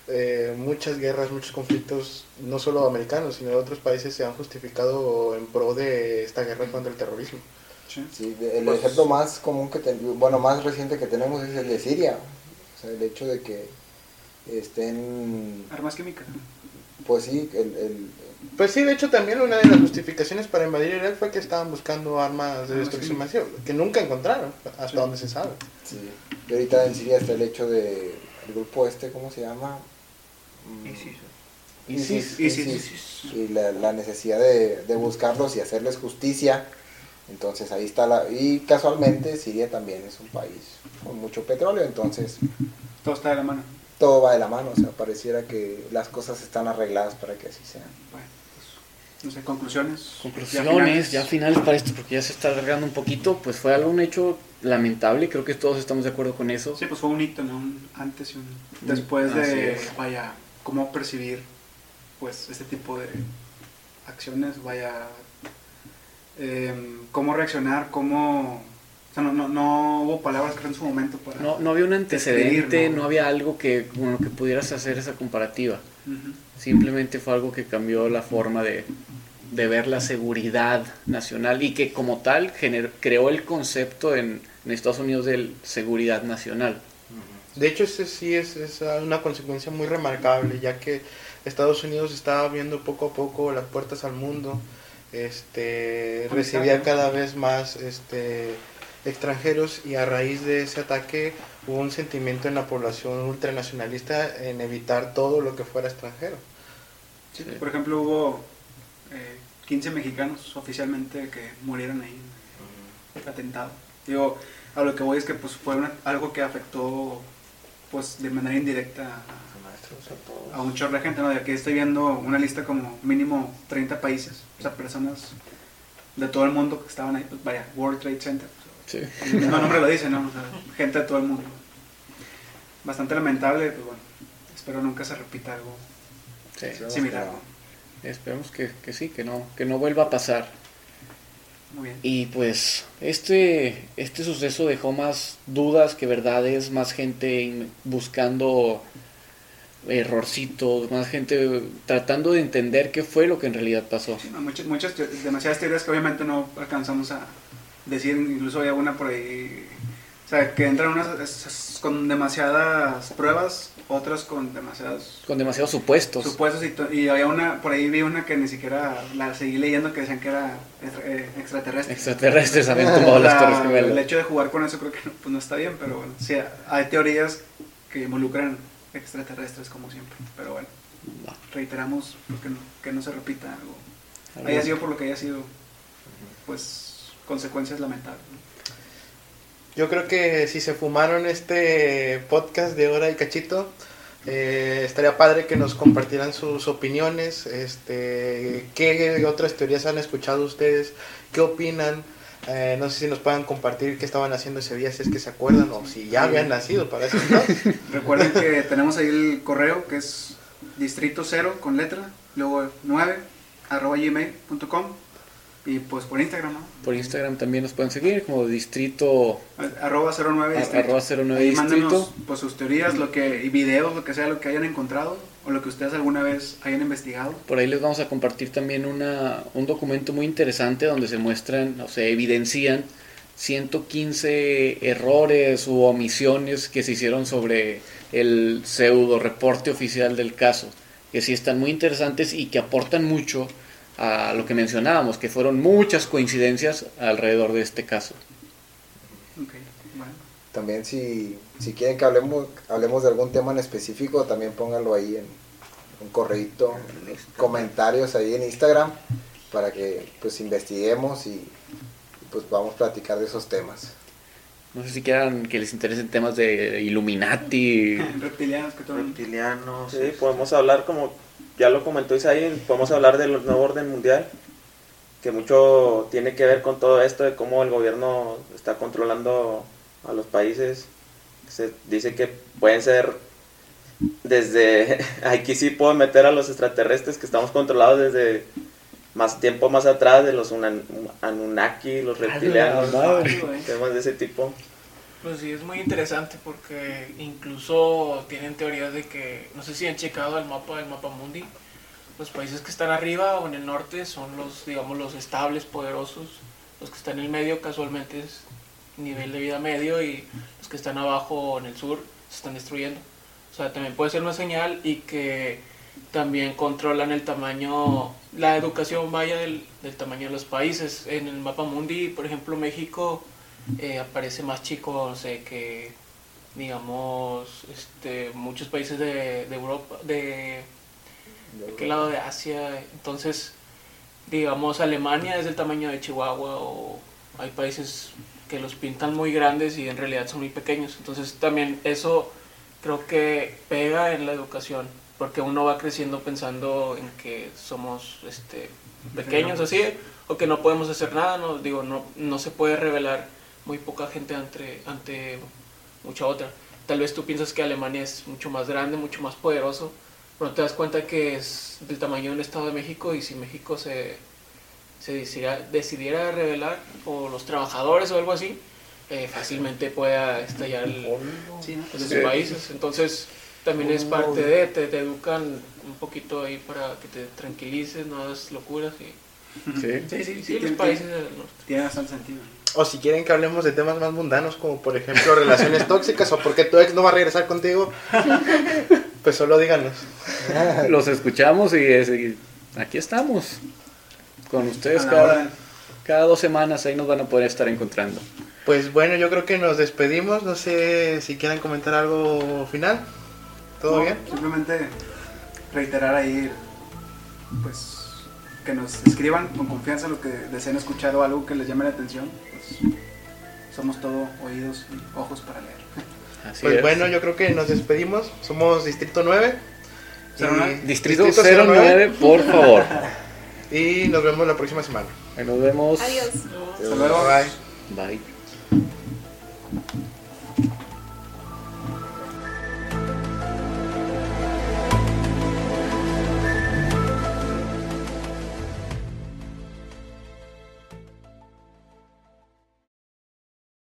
eh, muchas guerras, muchos conflictos, no solo americanos, sino de otros países, se han justificado en pro de esta guerra contra el terrorismo. Sí. El Pues- ejemplo más común que ten- bueno, más reciente que tenemos es el de Siria. O sea, el hecho de que estén, Armas químicas. pues sí, el, el- Pues sí, de hecho también una de las justificaciones para invadir Irak fue que estaban buscando armas de destrucción masiva, que nunca encontraron, hasta Sí. donde se sabe. sí. Y ahorita en Siria está el hecho de, el grupo este, ¿cómo se llama? Mm, ISIS. ISIS. ISIS. y la, la necesidad de, de buscarlos y hacerles justicia. Entonces ahí está la... Y casualmente Siria también es un país con mucho petróleo, entonces Todo está de la mano. todo va de la mano, o sea, pareciera que las cosas están arregladas para que así sean. Bueno, pues, no sé, conclusiones. Conclusiones, ya finales. finales para esto, porque ya se está alargando un poquito, pues fue algo un hecho lamentable, creo que todos estamos de acuerdo con eso. Sí, pues fue un hito, ¿no? Un antes y un después Así de, es. vaya, cómo percibir, pues, este tipo de acciones, vaya, em, cómo reaccionar, cómo... O sea, no, no, no hubo palabras creo en su momento para... No, no había un antecedente, Describir, no, ¿no? había algo que, bueno, que pudieras hacer esa comparativa. Simplemente fue algo que cambió la forma de, de ver la seguridad nacional y que como tal gener- creó el concepto en, en Estados Unidos de seguridad nacional. De hecho, ese sí es, es una consecuencia muy remarcable, ya que Estados Unidos estaba abriendo poco a poco las puertas al mundo, este, recibía cada vez más este, extranjeros y a raíz de ese ataque hubo un sentimiento en la población ultranacionalista en evitar todo lo que fuera extranjero. Sí. Por ejemplo, hubo eh, 15 mexicanos oficialmente que murieron ahí en el atentado. Digo, a lo que voy es que pues fue una- algo que afectó pues de manera indirecta a, a un chorro de gente, ¿no? De aquí estoy viendo una lista como mínimo 30 países, o sea, personas de todo el mundo que estaban ahí, pues vaya, World Trade Center. Sí. El mismo nombre lo dice, ¿no? O sea, gente de todo el mundo. Bastante lamentable, pues bueno, espero nunca se repita algo Sí. Similar. Esperemos que, que sí, que no, que no vuelva a pasar. Muy bien. Y pues este, este suceso dejó más dudas que verdades, más gente buscando errorcitos, más gente tratando de entender qué fue lo que en realidad pasó. Sí, no, muchas, muchas, demasiadas teorías que obviamente no alcanzamos a decir, incluso hay una por ahí, o sea, que entran unas con demasiadas pruebas, otras con demasiados Con demasiados supuestos. supuestos y, había una, por ahí vi una que ni siquiera la seguí leyendo que decían que era eh, extraterrestre. Extraterrestres habían [laughs] tumbado las La- Torres el Gemelas. hecho de jugar con eso creo que no, pues no está bien, pero bueno, sí, hay teorías que involucran extraterrestres como siempre, pero bueno, reiteramos que no, que no se repita algo haya sido por lo que haya sido, pues, consecuencias lamentables. ¿no? Yo creo que si se fumaron este podcast de hora y cachito, eh, estaría padre que nos compartieran sus opiniones, este, qué otras teorías han escuchado ustedes, qué opinan, eh, no sé si nos puedan compartir qué estaban haciendo ese día, si es que se acuerdan o si ya habían nacido para eso. [laughs] Recuerden que tenemos ahí el correo que es distrito 0 con letra, luego 9 arroba gmail.com Y pues por Instagram, ¿no? Por Instagram también nos pueden seguir como distrito Arroba 09 a- distrito. arroba 09 Ahí distrito. mándenos pues, sus teorías, lo que, y videos, lo que sea, lo que hayan encontrado o lo que ustedes alguna vez hayan investigado. Por ahí les vamos a compartir también una, un documento muy interesante donde se muestran, o se evidencian 115 errores u omisiones que se hicieron sobre el pseudo reporte oficial del caso, que sí están muy interesantes y que aportan mucho a lo que mencionábamos, que fueron muchas coincidencias alrededor de este caso. Bueno. También si, si quieren que hablemos, hablemos de algún tema en específico, también pónganlo ahí en un correíto, comentarios ahí en Instagram para que pues investiguemos y, y, pues vamos a platicar de esos temas. No sé si quieran que les interesen temas de Illuminati. [laughs] Reptilianos que todo. Reptilianos. Sí, podemos hablar como ya lo comentó Isaí, podemos hablar del nuevo orden mundial, que mucho tiene que ver con todo esto de cómo el gobierno está controlando a los países. Se dice que pueden ser desde, [laughs] aquí sí puedo meter a los extraterrestres que estamos controlados desde más tiempo más atrás de los Anunnaki, los reptilianos, madre. temas de ese tipo. Pues sí, es muy interesante porque incluso tienen teorías de que, no sé si han checado el mapa, el mapa mundi, los países que están arriba o en el norte son los, digamos, los estables, poderosos, los que están en el medio casualmente es nivel de vida medio y los que están abajo o en el sur se están destruyendo. O sea, también puede ser una señal y que también controlan el tamaño, la educación vaya del, del tamaño de los países. En el mapa mundi, por ejemplo, México eh, aparece más chico, no sé, que digamos, este, muchos países de, de Europa, de, ¿de lado de Asia? Entonces, digamos, Alemania es del tamaño de Chihuahua o hay países que los pintan muy grandes y en realidad son muy pequeños. Entonces, también eso creo que pega en la educación, porque uno va creciendo pensando en que somos este, pequeños así, o que no podemos hacer nada, no, digo, no, no se puede revelar muy poca gente ante, ante mucha otra. Tal vez tú piensas que Alemania es mucho más grande, mucho más poderoso, pero te das cuenta que es del tamaño de un Estado de México y si México se, se decidiera, decidiera revelar, o los trabajadores o algo así, eh, fácilmente pueda estallar el, Sí, ¿no? sus países. Entonces, también es parte de, te, te educan un poquito ahí para que te tranquilices, no hagas locuras. Y, Sí. Sí, sí, sí, sí, los tiene, países del norte. tiene bastante sentido. O si quieren que hablemos de temas más mundanos, como por ejemplo relaciones tóxicas o por qué tu ex no va a regresar contigo, pues solo díganos. Los escuchamos y, es- y aquí estamos. Con ustedes cada, cada dos semanas ahí nos van a poder estar encontrando. Pues bueno, yo creo que nos despedimos. No sé si quieran comentar algo final. ¿Todo No, bien? Simplemente reiterar ahí, pues, que nos escriban con confianza lo que deseen escuchar o algo que les llame la atención. Somos todo oídos y ojos para leer. Así Pues es. bueno, yo creo que nos despedimos. Somos Distrito 9. Cero Y- nueve. Distrito, Distrito 09, por favor. [laughs] Y nos vemos la próxima semana. Nos vemos. Adiós. Hasta luego. Bye. Bye.